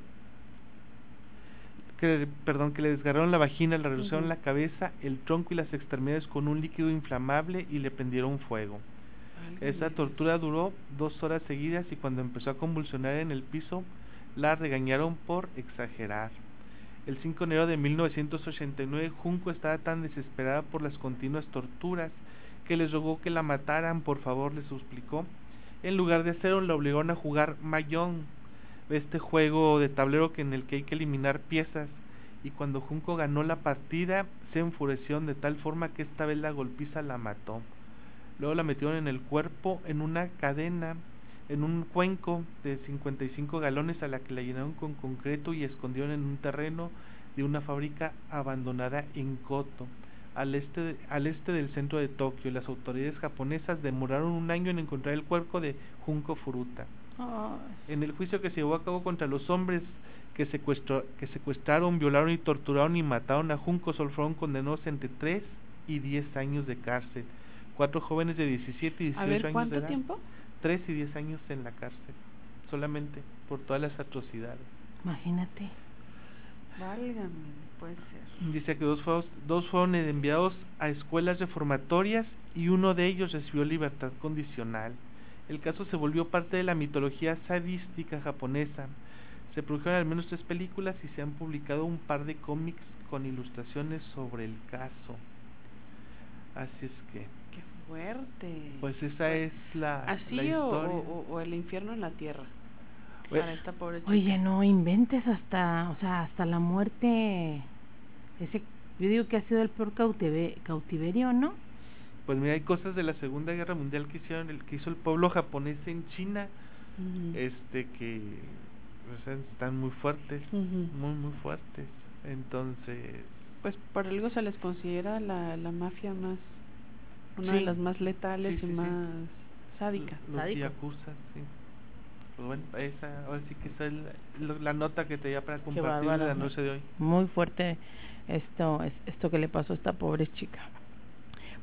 que, perdón, que le desgarraron la vagina, le reducieron la cabeza, el tronco y las extremidades con un líquido inflamable y le prendieron fuego. Esa tortura duró dos horas seguidas y cuando empezó a convulsionar en el piso, la regañaron por exagerar. El 5 de enero de 1989, Junco estaba tan desesperada por las continuas torturas que les rogó que la mataran, por favor, les suplicó. En lugar de hacerlo, la obligaron a jugar Mayón, este juego de tablero que en el que hay que eliminar piezas. Y cuando Junco ganó la partida, se enfureció de tal forma que esta vez la golpiza la mató. Luego la metieron en el cuerpo en una cadena en un cuenco de 55 galones a la que la llenaron con concreto y escondieron en un terreno de una fábrica abandonada en Koto, al este, al este del centro de Tokio. Las autoridades japonesas demoraron un año en encontrar el cuerpo de Junko Furuta. En el juicio que se llevó a cabo contra los hombres que, que secuestraron, violaron y torturaron y mataron a Junko, solo fueron condenados entre 3 y 10 años de cárcel. Cuatro jóvenes de 17 y 18 a ver, años ¿cuánto de edad. tiempo? 3 y 10 años en la cárcel, solamente por todas las atrocidades. Imagínate. Válgame, puede ser. Dice que dos fueron, dos fueron enviados a escuelas reformatorias y uno de ellos recibió libertad condicional. El caso se volvió parte de la mitología sadística japonesa. Se produjeron al menos tres películas y se han publicado un par de cómics con ilustraciones sobre el caso. Así es que... Qué fuerte. Pues esa es la, Así la o, historia. o- o el infierno en la tierra. Para esta pobre chica. Oye, no inventes hasta, o sea, hasta la muerte. Ese, yo digo que ha sido el peor cautive- cautiverio, ¿no? Pues mira, hay cosas de la Segunda Guerra Mundial que hicieron el que hizo el pueblo japonés en China, este que o sea, están muy fuertes, muy muy fuertes. Entonces, Pues por algo se les considera la, la mafia más, una de las más letales Sí, y sí, sí. más sádicas. los sádico. yakuza, sí. Pues bueno, esa, ahora sí que esa es la, nota que te da para compartir bárbaro. la noche de hoy. Muy fuerte esto, es, esto que le pasó a esta pobre chica.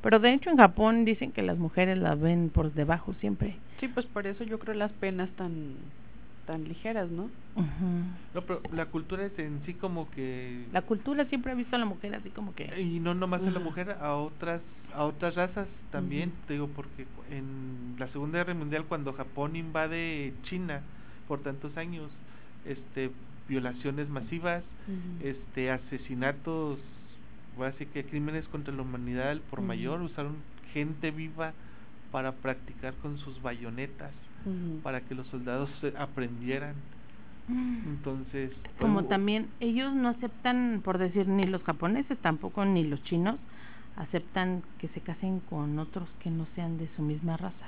Pero de hecho en Japón dicen que las mujeres las ven por debajo siempre. Sí, pues por eso yo creo las penas tan tan ligeras, ¿no? No, pero la cultura es en sí como que La cultura siempre ha visto a la mujer así como que... y no nomás a la mujer, a otras a otras razas también, te digo porque en la Segunda Guerra Mundial cuando Japón invade China por tantos años, este violaciones masivas, este asesinatos, así que crímenes contra la humanidad por mayor, usaron gente viva para practicar con sus bayonetas, Para que los soldados aprendieran. Entonces, Como hubo- también ellos no aceptan, por decir, ni los japoneses tampoco, ni los chinos, aceptan que se casen con otros que no sean de su misma raza.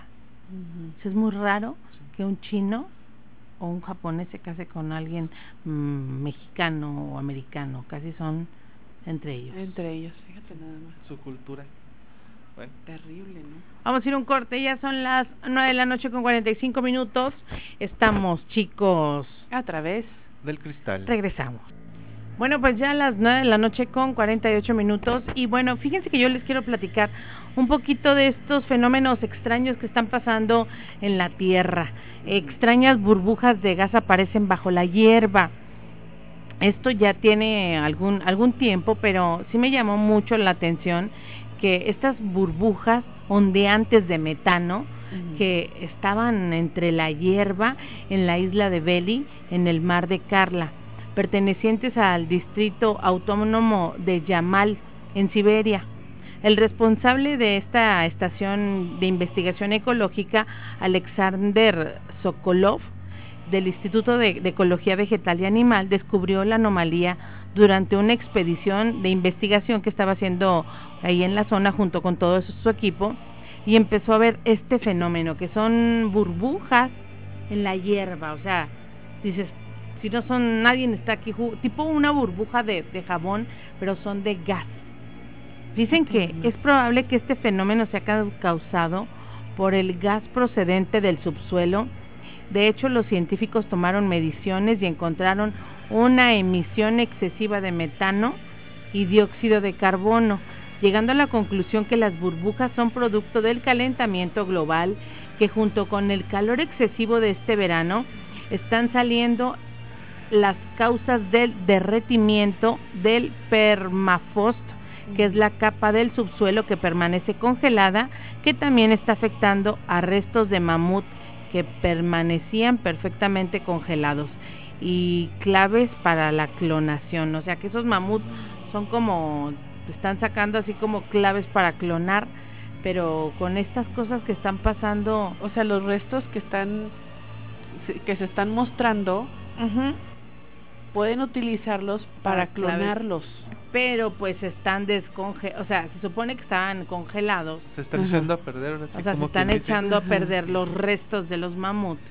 Es muy raro Sí. que un chino o un japonés se case con alguien mm, mexicano o americano, casi son entre ellos. Entre ellos, fíjate nada más. su cultura. Bueno, Terrible, ¿no? Vamos a ir un corte, ya son las 9 de la noche con 45 minutos. Estamos, chicos. A través del cristal. Regresamos. Bueno, pues ya a las 9 de la noche con 48 minutos. Y bueno, fíjense que yo les quiero platicar un poquito de estos fenómenos extraños que están pasando en la Tierra. Extrañas burbujas de gas aparecen bajo la hierba. Esto ya tiene algún, algún tiempo, pero sí me llamó mucho la atención que estas burbujas ondeantes de metano que estaban entre la hierba en la isla de Beli, en el mar de Karla, pertenecientes al distrito autónomo de Yamal, en Siberia. El responsable de esta estación de investigación ecológica, Alexander Sokolov, del Instituto de, de Ecología Vegetal y Animal, descubrió la anomalía durante una expedición de investigación que estaba haciendo ahí en la zona junto con todo su equipo y empezó a ver este fenómeno que son burbujas en la hierba, o sea, dices, si no son, nadie está aquí, tipo una burbuja de, de jabón, pero son de gas. Dicen que es probable que este fenómeno sea cau- causado por el gas procedente del subsuelo. De hecho, los científicos tomaron mediciones y encontraron una emisión excesiva de metano y dióxido de carbono, llegando a la conclusión que las burbujas son producto del calentamiento global que junto con el calor excesivo de este verano están saliendo las causas del derretimiento del permafrost, que es la capa del subsuelo que permanece congelada, que también está afectando a restos de mamut que permanecían perfectamente congelados y claves para la clonación, o sea que esos mamuts son como están sacando así como claves para clonar, pero con estas cosas que están pasando, O sea, los restos que están que se están mostrando pueden utilizarlos para, Para claves. clonarlos. pero pues están desconge, o sea, se supone que estaban congelados, Se están echando a perder. ahora sí, o sea, se están dice. echando a perder los restos de los mamuts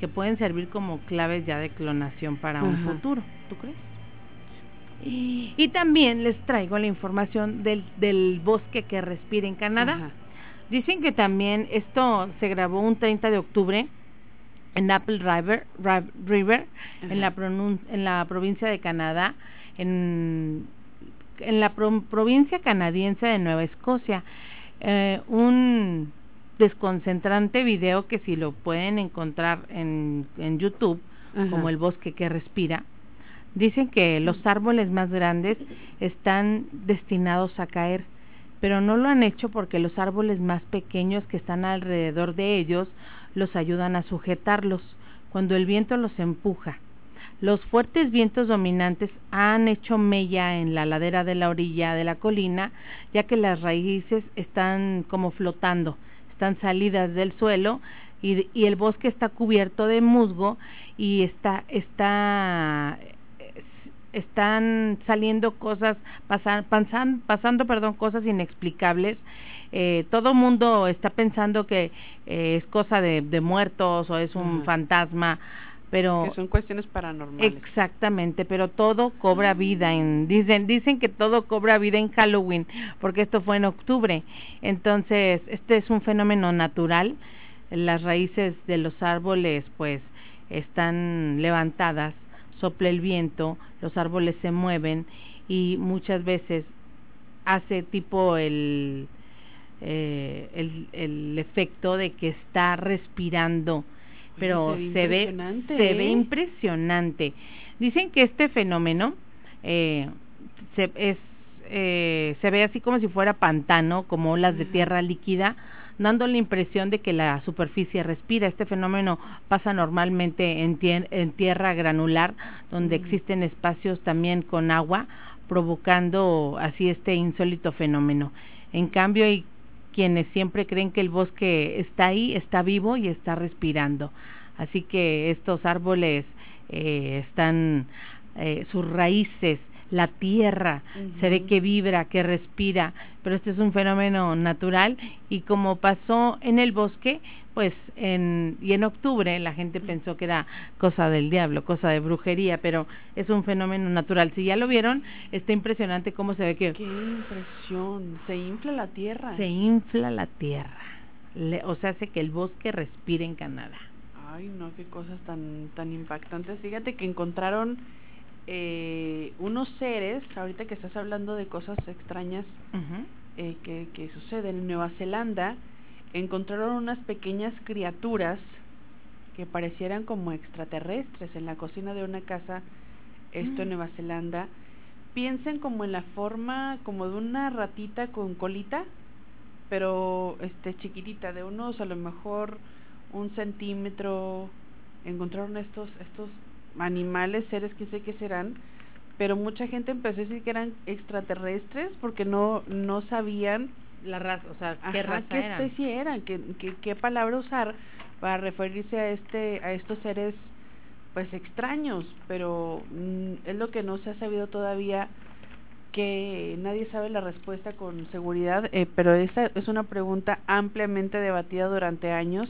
que pueden servir como claves ya de clonación para un futuro, ¿tú crees? Y, también les traigo la información del, del bosque que respira en Canadá. Ajá. Dicen que también esto se grabó un 30 de octubre en Apple River, River en, la pronun- en la provincia de Canadá, en, en la pro- provincia canadiense de Nueva Escocia. Eh, un desconcentrante video que si lo pueden encontrar en, en YouTube, Ajá. como el bosque que respira, dicen que los árboles más grandes están destinados a caer, pero no lo han hecho porque los árboles más pequeños que están alrededor de ellos los ayudan a sujetarlos cuando el viento los empuja. Los fuertes vientos dominantes han hecho mella en la ladera de la orilla de la colina, ya que las raíces están como flotando, están salidas del suelo y, y el bosque está cubierto de musgo y está está están saliendo cosas, pasan, pasan, pasando, perdón, cosas inexplicables. Eh, todo mundo está pensando que eh, es cosa de, de, muertos o es un fantasma, pero que son cuestiones paranormales. Exactamente, pero todo cobra vida en dicen dicen que todo cobra vida en Halloween, porque esto fue en octubre. Entonces, este es un fenómeno natural. Las raíces de los árboles pues están levantadas sopla el viento, los árboles se mueven y muchas veces hace tipo el, eh, el, el efecto de que está respirando. Pero se, se ve se ve ¿eh? impresionante. Dicen que este fenómeno eh, se es eh, se ve así como si fuera pantano como olas de tierra líquida dando la impresión de que la superficie respira. Este fenómeno pasa normalmente en, en tierra granular, donde existen espacios también con agua, provocando así este insólito fenómeno. En cambio, hay quienes siempre creen que el bosque está ahí, está vivo y está respirando. Así que estos árboles eh, están, eh, sus raíces la tierra, se ve que vibra, que respira, pero este es un fenómeno natural y como pasó en el bosque, pues en y en octubre la gente pensó que era cosa del diablo, cosa de brujería, pero es un fenómeno natural. Si ya lo vieron, está impresionante cómo se ve que qué impresión, se infla la tierra. Se infla la tierra. Le, o sea, hace que el bosque respire en Canadá. Ay, no, qué cosas tan tan impactantes. Fíjate que encontraron eh, unos seres, ahorita que estás hablando de cosas extrañas uh -huh. eh, que, que suceden en Nueva Zelanda, encontraron unas pequeñas criaturas que parecieran como extraterrestres en la cocina de una casa, esto en Nueva Zelanda. Piensen como en la forma como de una ratita con colita, pero este chiquitita, de unos a lo mejor un centímetro. Encontraron estos estos animales, seres que sé que serán, pero mucha gente empezó a decir que eran extraterrestres porque no no sabían la raza, o sea, qué ajá, raza qué eran. especie eran, qué, qué, qué palabra usar para referirse a este a estos seres pues extraños, pero mm, es lo que no se ha sabido todavía que nadie sabe la respuesta con seguridad, eh, pero esta es una pregunta ampliamente debatida durante años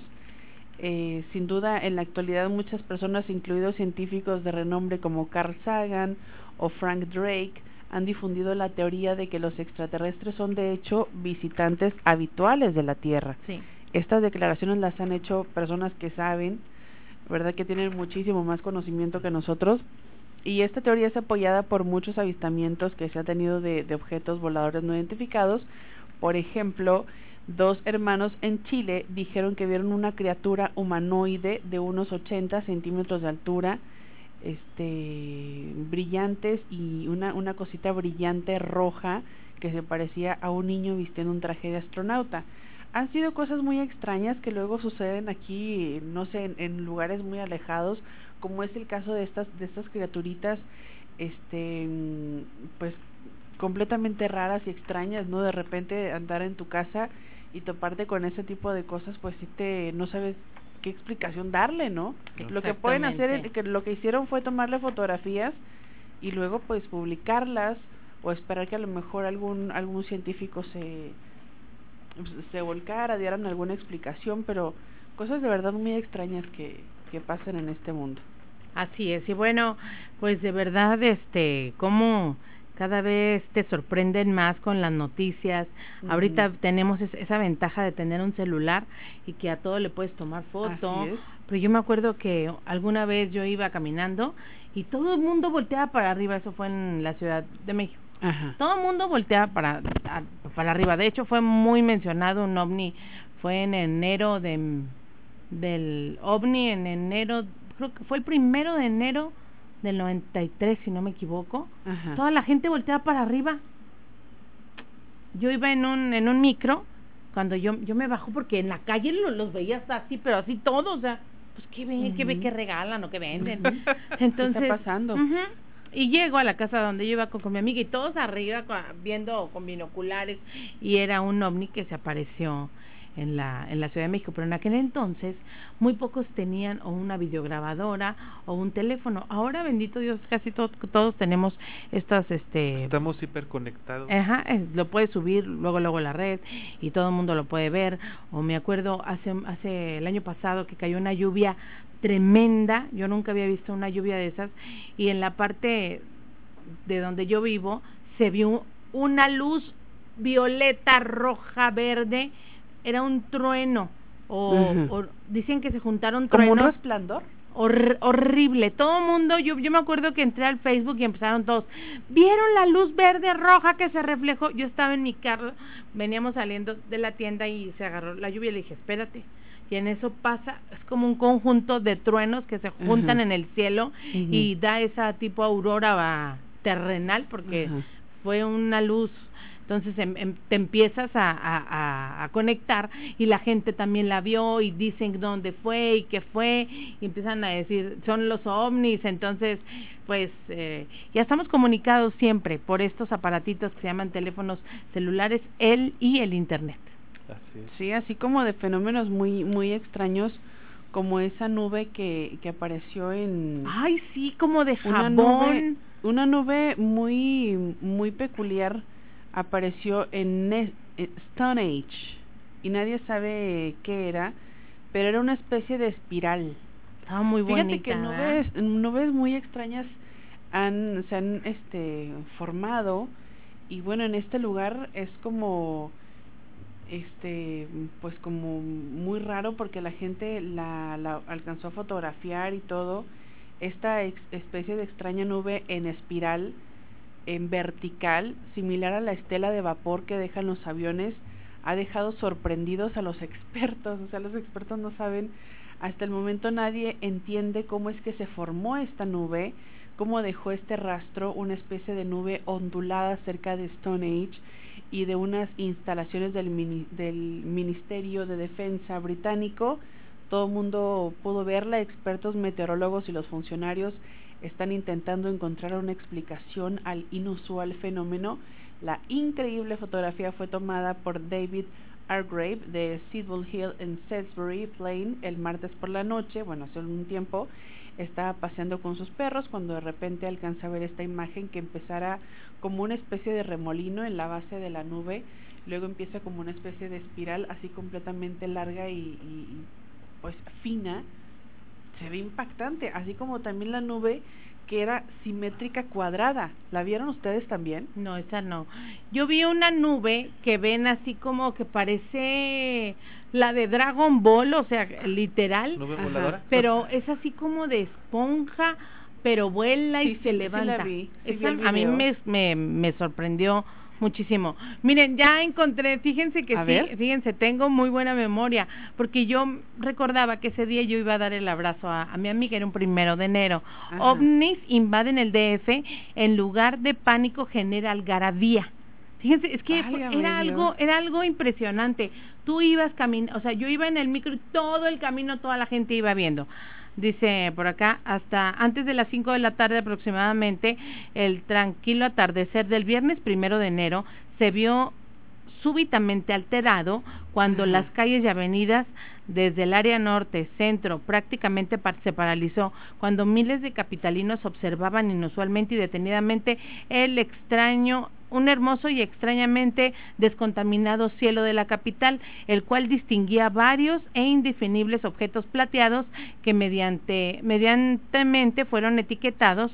eh, sin duda en la actualidad muchas personas, incluidos científicos de renombre como Carl Sagan o Frank Drake, han difundido la teoría de que los extraterrestres son de hecho visitantes habituales de la Tierra. Sí. Estas declaraciones las han hecho personas que saben, verdad que tienen muchísimo más conocimiento que nosotros, y esta teoría es apoyada por muchos avistamientos que se han tenido de, de objetos voladores no identificados. Por ejemplo, dos hermanos en Chile dijeron que vieron una criatura humanoide de unos 80 centímetros de altura, este, brillantes y una, una cosita brillante roja que se parecía a un niño vistiendo un traje de astronauta. Han sido cosas muy extrañas que luego suceden aquí, no sé, en, en lugares muy alejados, como es el caso de estas, de estas criaturitas, este, pues completamente raras y extrañas, ¿no? De repente andar en tu casa y toparte con ese tipo de cosas, pues sí te no sabes qué explicación darle, ¿no? Lo que pueden hacer, que lo que hicieron fue tomarle fotografías y luego pues publicarlas o esperar que a lo mejor algún algún científico se se volcara, dieran alguna explicación, pero cosas de verdad muy extrañas que que pasan en este mundo. Así es, y bueno, pues de verdad, este, cómo cada vez te sorprenden más con las noticias. Uh -huh. Ahorita tenemos es, esa ventaja de tener un celular y que a todo le puedes tomar foto. Pero yo me acuerdo que alguna vez yo iba caminando y todo el mundo volteaba para arriba, eso fue en la Ciudad de México. Ajá. Todo el mundo volteaba para, para arriba. De hecho, fue muy mencionado un ovni. Fue en enero de, del ovni, en enero, creo que fue el primero de enero del 93, si no me equivoco, Ajá. toda la gente volteaba para arriba. Yo iba en un en un micro cuando yo yo me bajo porque en la calle lo, los veía así, pero así todos, o sea, pues qué ve, qué ve, qué regalan o qué venden. Entonces, ¿Qué está pasando? y llego a la casa donde yo iba con, con mi amiga y todos arriba viendo con binoculares y era un ovni que se apareció en la, en la Ciudad de México, pero en aquel entonces muy pocos tenían o una videograbadora o un teléfono. Ahora, bendito Dios, casi to- todos tenemos estas, este, Estamos hiperconectados. Ajá, eh, lo puedes subir luego luego la red y todo el mundo lo puede ver. O me acuerdo hace hace el año pasado que cayó una lluvia tremenda, yo nunca había visto una lluvia de esas y en la parte de donde yo vivo se vio una luz violeta, roja, verde, era un trueno o, dicen que se juntaron ¿Como un truenos resplandor? Hor- horrible. Todo el mundo, yo, yo me acuerdo que entré al Facebook y empezaron todos, ¿vieron la luz verde roja que se reflejó? Yo estaba en mi carro, veníamos saliendo de la tienda y se agarró la lluvia y le dije, espérate. Y en eso pasa, es como un conjunto de truenos que se juntan en el cielo y da esa tipo aurora terrenal porque fue una luz. Entonces em- em- te empiezas a, a, a- a conectar y la gente también la vio y dicen dónde fue y qué fue y empiezan a decir son los ovnis. Entonces, pues eh, ya estamos comunicados siempre por estos aparatitos que se llaman teléfonos celulares, el y el internet. Así es. Sí, así como de fenómenos muy muy extraños como esa nube que, que apareció en Ay, sí, como de una jabón. nube una nube muy muy peculiar apareció en Ne- Stone Age y nadie sabe qué era, pero era una especie de espiral. Estaba muy bonita. Fíjate que nubes nubes muy extrañas han se han este formado y bueno, en este lugar es como este pues como muy raro porque la gente la, la alcanzó a fotografiar y todo esta ex- especie de extraña nube en espiral en vertical similar a la estela de vapor que dejan los aviones ha dejado sorprendidos a los expertos o sea los expertos no saben hasta el momento nadie entiende cómo es que se formó esta nube cómo dejó este rastro una especie de nube ondulada cerca de Stone Age y de unas instalaciones del, del Ministerio de Defensa británico. Todo el mundo pudo verla, expertos meteorólogos y los funcionarios están intentando encontrar una explicación al inusual fenómeno. La increíble fotografía fue tomada por David Argrave de Sidwell Hill en Salisbury Plain el martes por la noche, bueno, hace un tiempo, estaba paseando con sus perros cuando de repente alcanza a ver esta imagen que empezara como una especie de remolino en la base de la nube, luego empieza como una especie de espiral así completamente larga y, y- pues fina, se ve impactante, así como también la nube que era simétrica cuadrada. ¿La vieron ustedes también? No, esa no. Yo vi una nube que ven así como que parece la de Dragon Ball, o sea, literal, ¿Nube Ajá. voladora? pero es así como de esponja, pero vuela y Sí, se sí, sí levanta. la vi, Esa a mí me, me, me sorprendió muchísimo. Miren, ya encontré, fíjense que A sí, ver. fíjense, tengo muy buena memoria, porque yo recordaba que ese día yo iba a dar el abrazo a, a mi amiga, era un primero de enero. Ajá. OVNIs invaden el DF, en lugar de pánico genera algarabía. Fíjense, es que Válgame era Dios. algo, era algo impresionante. Tú ibas caminando, o sea, yo iba en el micro y todo el camino toda la gente iba viendo. Dice por acá, hasta antes de las 5 de la tarde aproximadamente, el tranquilo atardecer del viernes primero de enero se vio súbitamente alterado cuando las calles y avenidas desde el área norte, centro, prácticamente se paralizó, cuando miles de capitalinos observaban inusualmente y detenidamente el extraño, un hermoso y extrañamente descontaminado cielo de la capital, el cual distinguía varios e indefinibles objetos plateados que mediante, mediantemente fueron etiquetados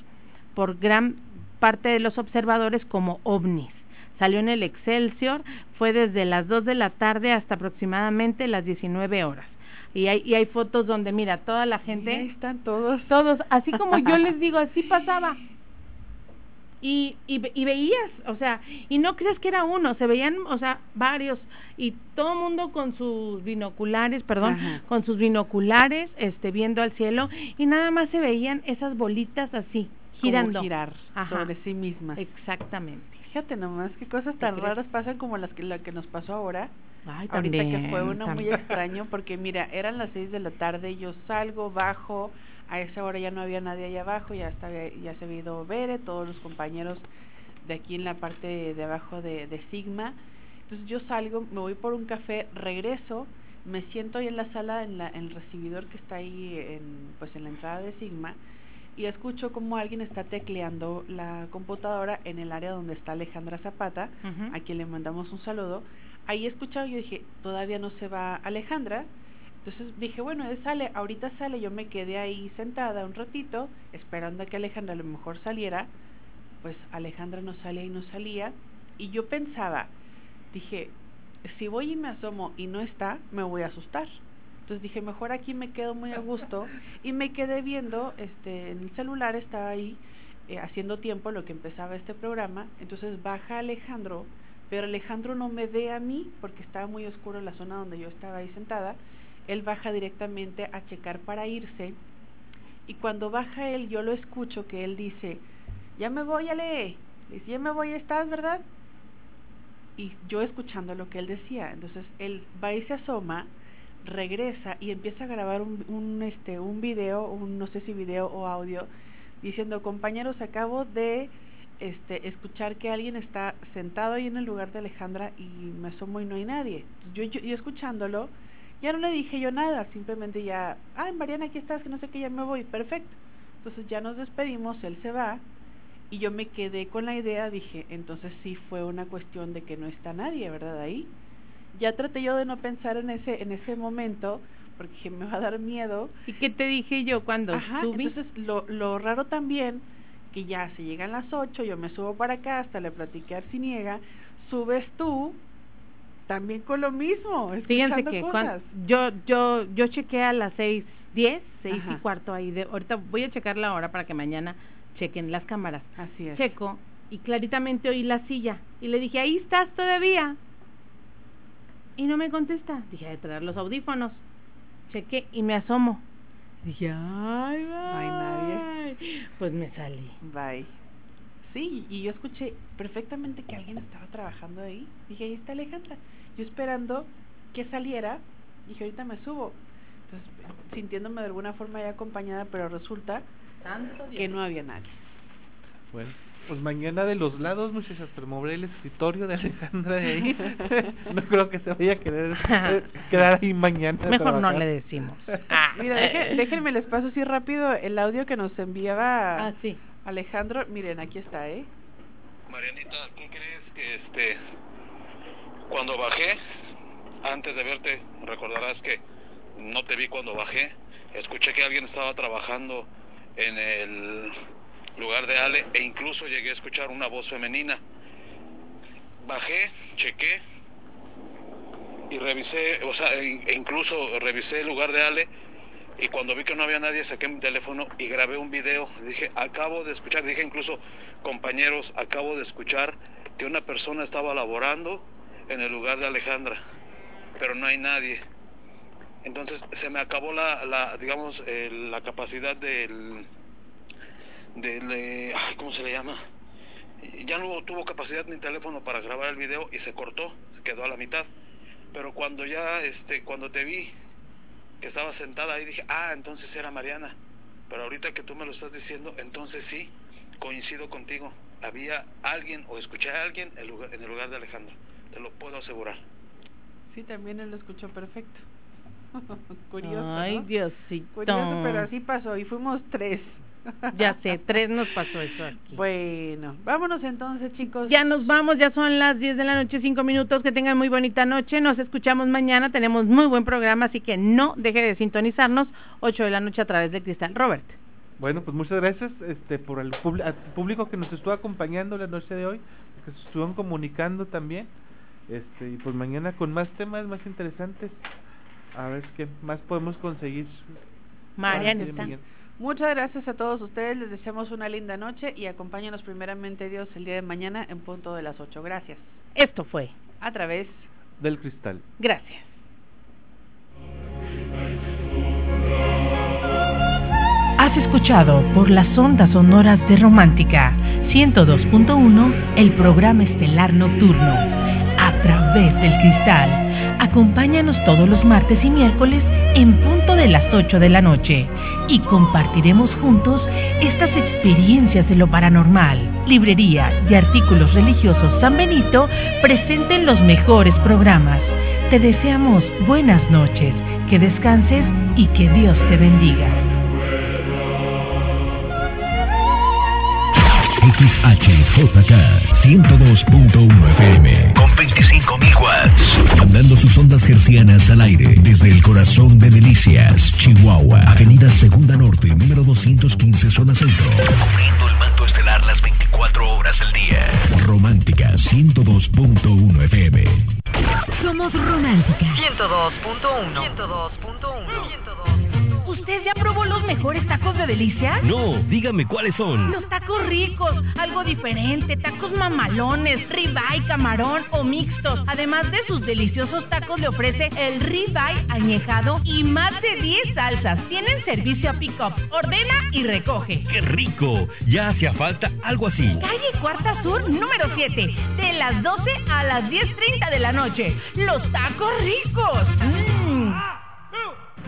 por gran parte de los observadores como ovnis salió en el Excelsior, fue desde las 2 de la tarde hasta aproximadamente las 19 horas. Y hay, y hay fotos donde, mira, toda la Ahí gente, están todos. todos, así como yo les digo, así pasaba. Y, y, ve- y veías, o sea, y no crees que era uno, se veían, o sea, varios, y todo el mundo con sus binoculares, perdón, Ajá. con sus binoculares, este, viendo al cielo, y nada más se veían esas bolitas así, Como girando. girar Ajá. sobre sí mismas. Exactamente. Fíjate nomás qué cosas tan raras pasan como las que la que nos pasó ahora. Ay, Ahorita que también, fue uno muy extraño porque mira, eran las 6 de la tarde, yo salgo, bajo, a esa hora ya no había nadie allá abajo, ya estaba, ya se había ido Bere, todos los compañeros de aquí en la parte de abajo de, de Sigma. Entonces yo salgo, me voy por un café, regreso, me siento ahí en la sala, en, la, en el recibidor que está ahí en, pues en la entrada de Sigma, y escucho como alguien está tecleando la computadora en el área donde está Alejandra Zapata, a quien le mandamos un saludo. Ahí escuchaba, yo dije, todavía no se va Alejandra. Entonces dije, bueno, él sale, ahorita sale, yo me quedé ahí sentada un ratito, esperando a que Alejandra a lo mejor saliera. Pues Alejandra no salía y no salía. Y yo pensaba, dije, si voy y me asomo y no está, me voy a asustar. Entonces dije, mejor aquí me quedo muy a gusto. Y me quedé viendo, este, en el celular estaba ahí eh, haciendo tiempo lo que empezaba este programa. Entonces baja Alejandro, pero Alejandro no me ve a mí porque estaba muy oscuro la zona donde yo estaba ahí sentada. Él baja directamente a checar para irse. Y cuando baja él, yo lo escucho que él dice, ya me voy, Ale. Dice, ya me voy, estás, ¿verdad? Y yo escuchando lo que él decía. Entonces él va y se asoma, regresa y empieza a grabar un, un, este, un video, un, no sé si video o audio, diciendo, compañeros, acabo de este, escuchar que alguien está sentado ahí en el lugar de Alejandra y me asomo y no hay nadie. Yo, yo, yo escuchándolo, ya no le dije yo nada, simplemente ya, ay Mariana, aquí estás, que no sé qué, ya me voy, perfecto. Entonces ya nos despedimos, él se va y yo me quedé con la idea, dije, entonces sí fue una cuestión de que no está nadie, ¿verdad? Ahí. Ya traté yo de no pensar en ese, en ese momento, porque me va a dar miedo. ¿Y qué te dije yo cuando Ajá, subí? entonces lo, lo raro también, que ya se llegan las 8, yo me subo para acá, hasta le platiqué a Arciniega, subes tú, también con lo mismo, Fíjense que cosas. yo yo yo chequé a las seis diez, seis y Ajá. cuarto ahí de ahorita voy a checar la hora para que mañana chequen las cámaras. Así es. Checo y claritamente oí la silla y le dije, "Ahí estás todavía." Y no me contesta. Dije, "De traer los audífonos." Chequé y me asomo. Dije, "Ay, No hay nadie. bye". Pues me salí. Bye. Sí, y yo escuché perfectamente que alguien estaba trabajando ahí. Dije, ahí está Alejandra. Yo esperando que saliera, dije, ahorita me subo. Entonces, sintiéndome de alguna forma ya acompañada, pero resulta Santo que no había nadie. Bueno, pues mañana de los lados, muchachas, pero moveré el escritorio de Alejandra de ahí. no creo que se vaya a querer eh, quedar ahí mañana. Mejor no le decimos. Mira, deje- déjenme les paso así rápido el audio que nos enviaba Ah, sí. Alejandro. Miren, aquí está, ¿eh? Marianita, ¿qué crees que este cuando bajé antes de verte recordarás que no te vi cuando bajé escuché que alguien estaba trabajando en el lugar de Ale e incluso llegué a escuchar una voz femenina bajé chequé y revisé o sea e e incluso revisé el lugar de Ale y cuando vi que no había nadie saqué mi teléfono y grabé un video. Dije, acabo de escuchar, dije incluso, compañeros, acabo de escuchar que una persona estaba laborando en el lugar de Alejandra, pero no hay nadie. Entonces se me acabó la, la digamos, la capacidad del, del, eh, ay, ¿cómo se le llama? Ya no tuvo capacidad mi teléfono para grabar el video y se cortó, se quedó a la mitad. Pero cuando ya, este, cuando te vi que estaba sentada ahí dije, ah, entonces era Mariana. Pero ahorita que tú me lo estás diciendo, entonces sí, coincido contigo. Había alguien o escuché a alguien en lugar, en el lugar de Alejandra. Te lo puedo asegurar. Sí, también él lo escuchó perfecto. Curioso. Ay, ¿no? Diosito. Curioso, pero así pasó y fuimos tres. Ya sé, tres nos pasó eso aquí. Bueno, vámonos entonces, chicos. Ya nos vamos, ya son las 10 de la noche, 5 minutos. Que tengan muy bonita noche. Nos escuchamos mañana. Tenemos muy buen programa, así que no deje de sintonizarnos. 8 de la noche a través de Cristal. Robert. Bueno, pues muchas gracias este, por el público que nos estuvo acompañando la noche de hoy, que se estuvieron comunicando también. Este, y pues mañana con más temas más interesantes. A ver qué más podemos conseguir. Marianita. Muchas gracias a todos ustedes. Les deseamos una linda noche y acompáñanos primeramente Dios el día de mañana en punto de las 8. Gracias. Esto fue. A través. Del cristal. Gracias. Has escuchado por las ondas sonoras de Romántica 102.1 el programa estelar nocturno a través del cristal Acompáñanos todos los martes y miércoles en punto de las 8 de la noche y compartiremos juntos estas experiencias de lo paranormal. Librería de Artículos Religiosos San Benito presenten los mejores programas. Te deseamos buenas noches, que descanses y que Dios te bendiga. XHJK 102.1 FM con 25.000 watts, mandando sus ondas hercianas al aire desde el corazón de Delicias, Chihuahua, Avenida Segunda Norte, número 215, zona centro, cubriendo el manto estelar las 24 horas del día. Romántica 102.1 FM. Somos Romántica 102.1 102.1 ¿Usted ya probó los mejores tacos de delicias? No, dígame cuáles son. Los tacos ricos, algo diferente, tacos mamalones, ribeye, camarón o mixtos. Además de sus deliciosos tacos, le ofrece el ribeye añejado y más de 10 salsas. Tienen servicio a pick-up. Ordena y recoge. ¡Qué rico! Ya hacía falta algo así. Calle Cuarta Sur, número 7, de las 12 a las 10.30 de la noche. Los tacos ricos. Mmm.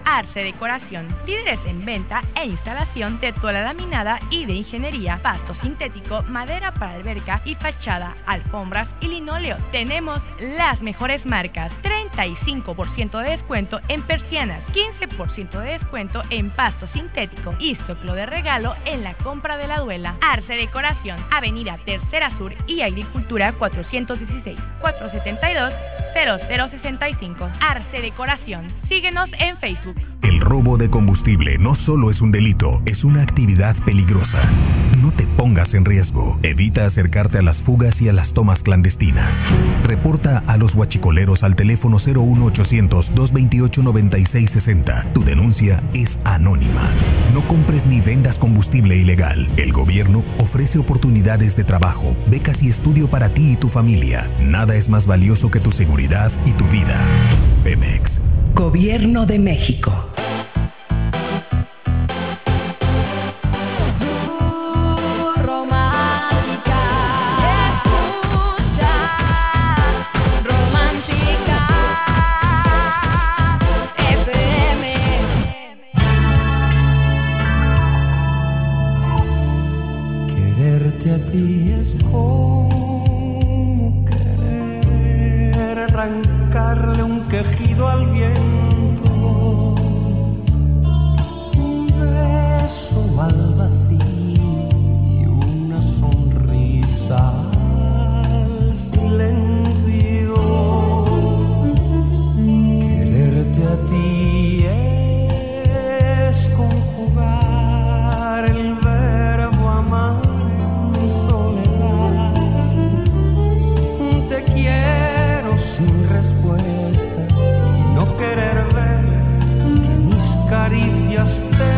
Arce Decoración, líderes en venta e instalación de toda laminada y de ingeniería, pasto sintético, madera para alberca y fachada, alfombras y linóleo. Tenemos las mejores marcas, 35% de descuento en persianas, 15% de descuento en pasto sintético y soclo de regalo en la compra de la duela. Arce Decoración, Avenida Tercera Sur y Agricultura 416 472 0065. Arce Decoración. Síguenos en Facebook. El robo de combustible no solo es un delito, es una actividad peligrosa. No te pongas en riesgo. Evita acercarte a las fugas y a las tomas clandestinas. Reporta a los huachicoleros al teléfono 01800 228 9660. Tu denuncia es anónima. No compres ni vendas combustible ilegal. El gobierno ofrece oportunidades de trabajo, becas y estudio para ti y tu familia. Nada es más valioso que tu seguridad y tu vida. Pemex. Gobierno de México. Caricias te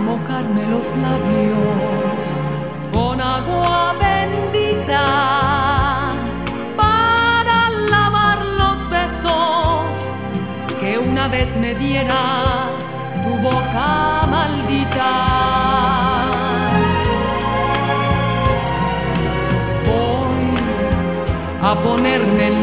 a mojarme los labios con agua bendita para lavar los besos que una vez me diera tu boca maldita. Voy a ponerme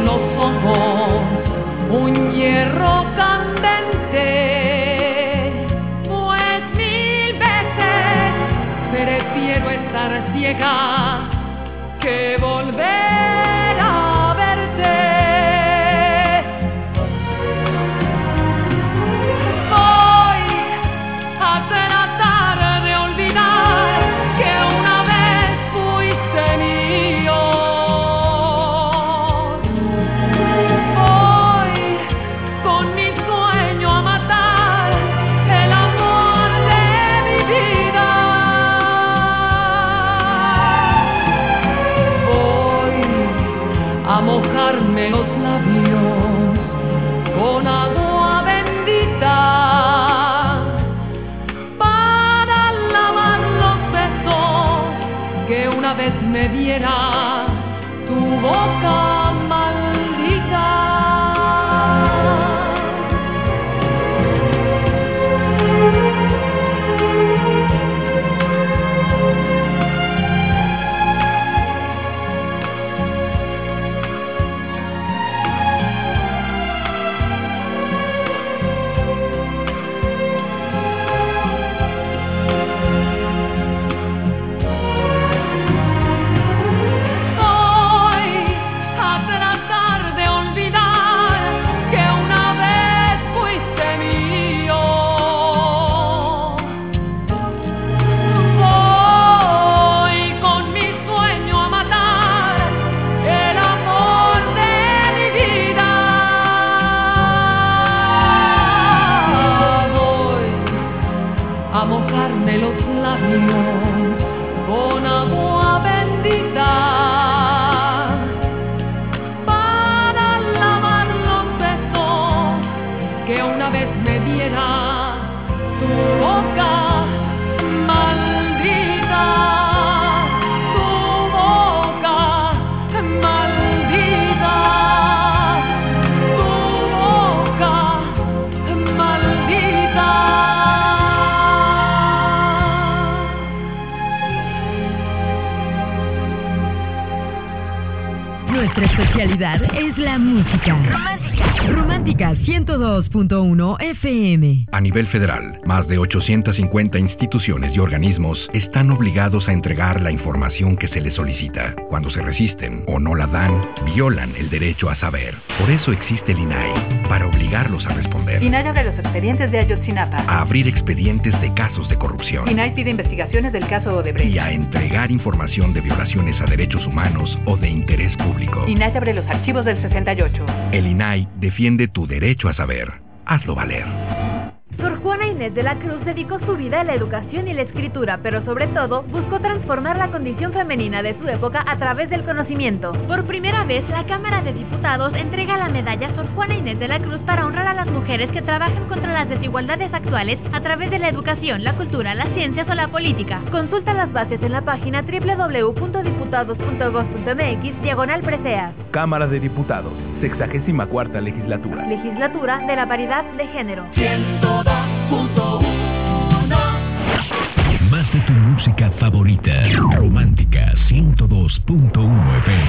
Romántica 102.1 FM. A nivel federal, más de 850 instituciones y organismos están obligados a entregar la información que se les solicita. Cuando se resisten o no la dan, violan el derecho a saber. Por eso existe el INAI, para obligarlos a responder. INAI abre los expedientes de Ayotzinapa. A abrir expedientes de casos de corrupción. INAI pide investigaciones del caso Odebrecht. Y a entregar información de violaciones a derechos humanos o de interés público. INAI abre los archivos del 68. El INAI defiende tu derecho a saber. Hazlo valer. Inés de la Cruz dedicó su vida a la educación y la escritura, pero sobre todo buscó transformar la condición femenina de su época a través del conocimiento. Por primera vez, la Cámara de Diputados entrega la medalla Sor Juana Inés de la Cruz para honrar a las mujeres que trabajan contra las desigualdades actuales a través de la educación, la cultura, las ciencias o la política. Consulta las bases en la página www.diputados.gov.mx diagonal preseas. Cámara de Diputados, 64 legislatura. Legislatura de la paridad de género. Más de tu música favorita. Romántica 102.1 FM.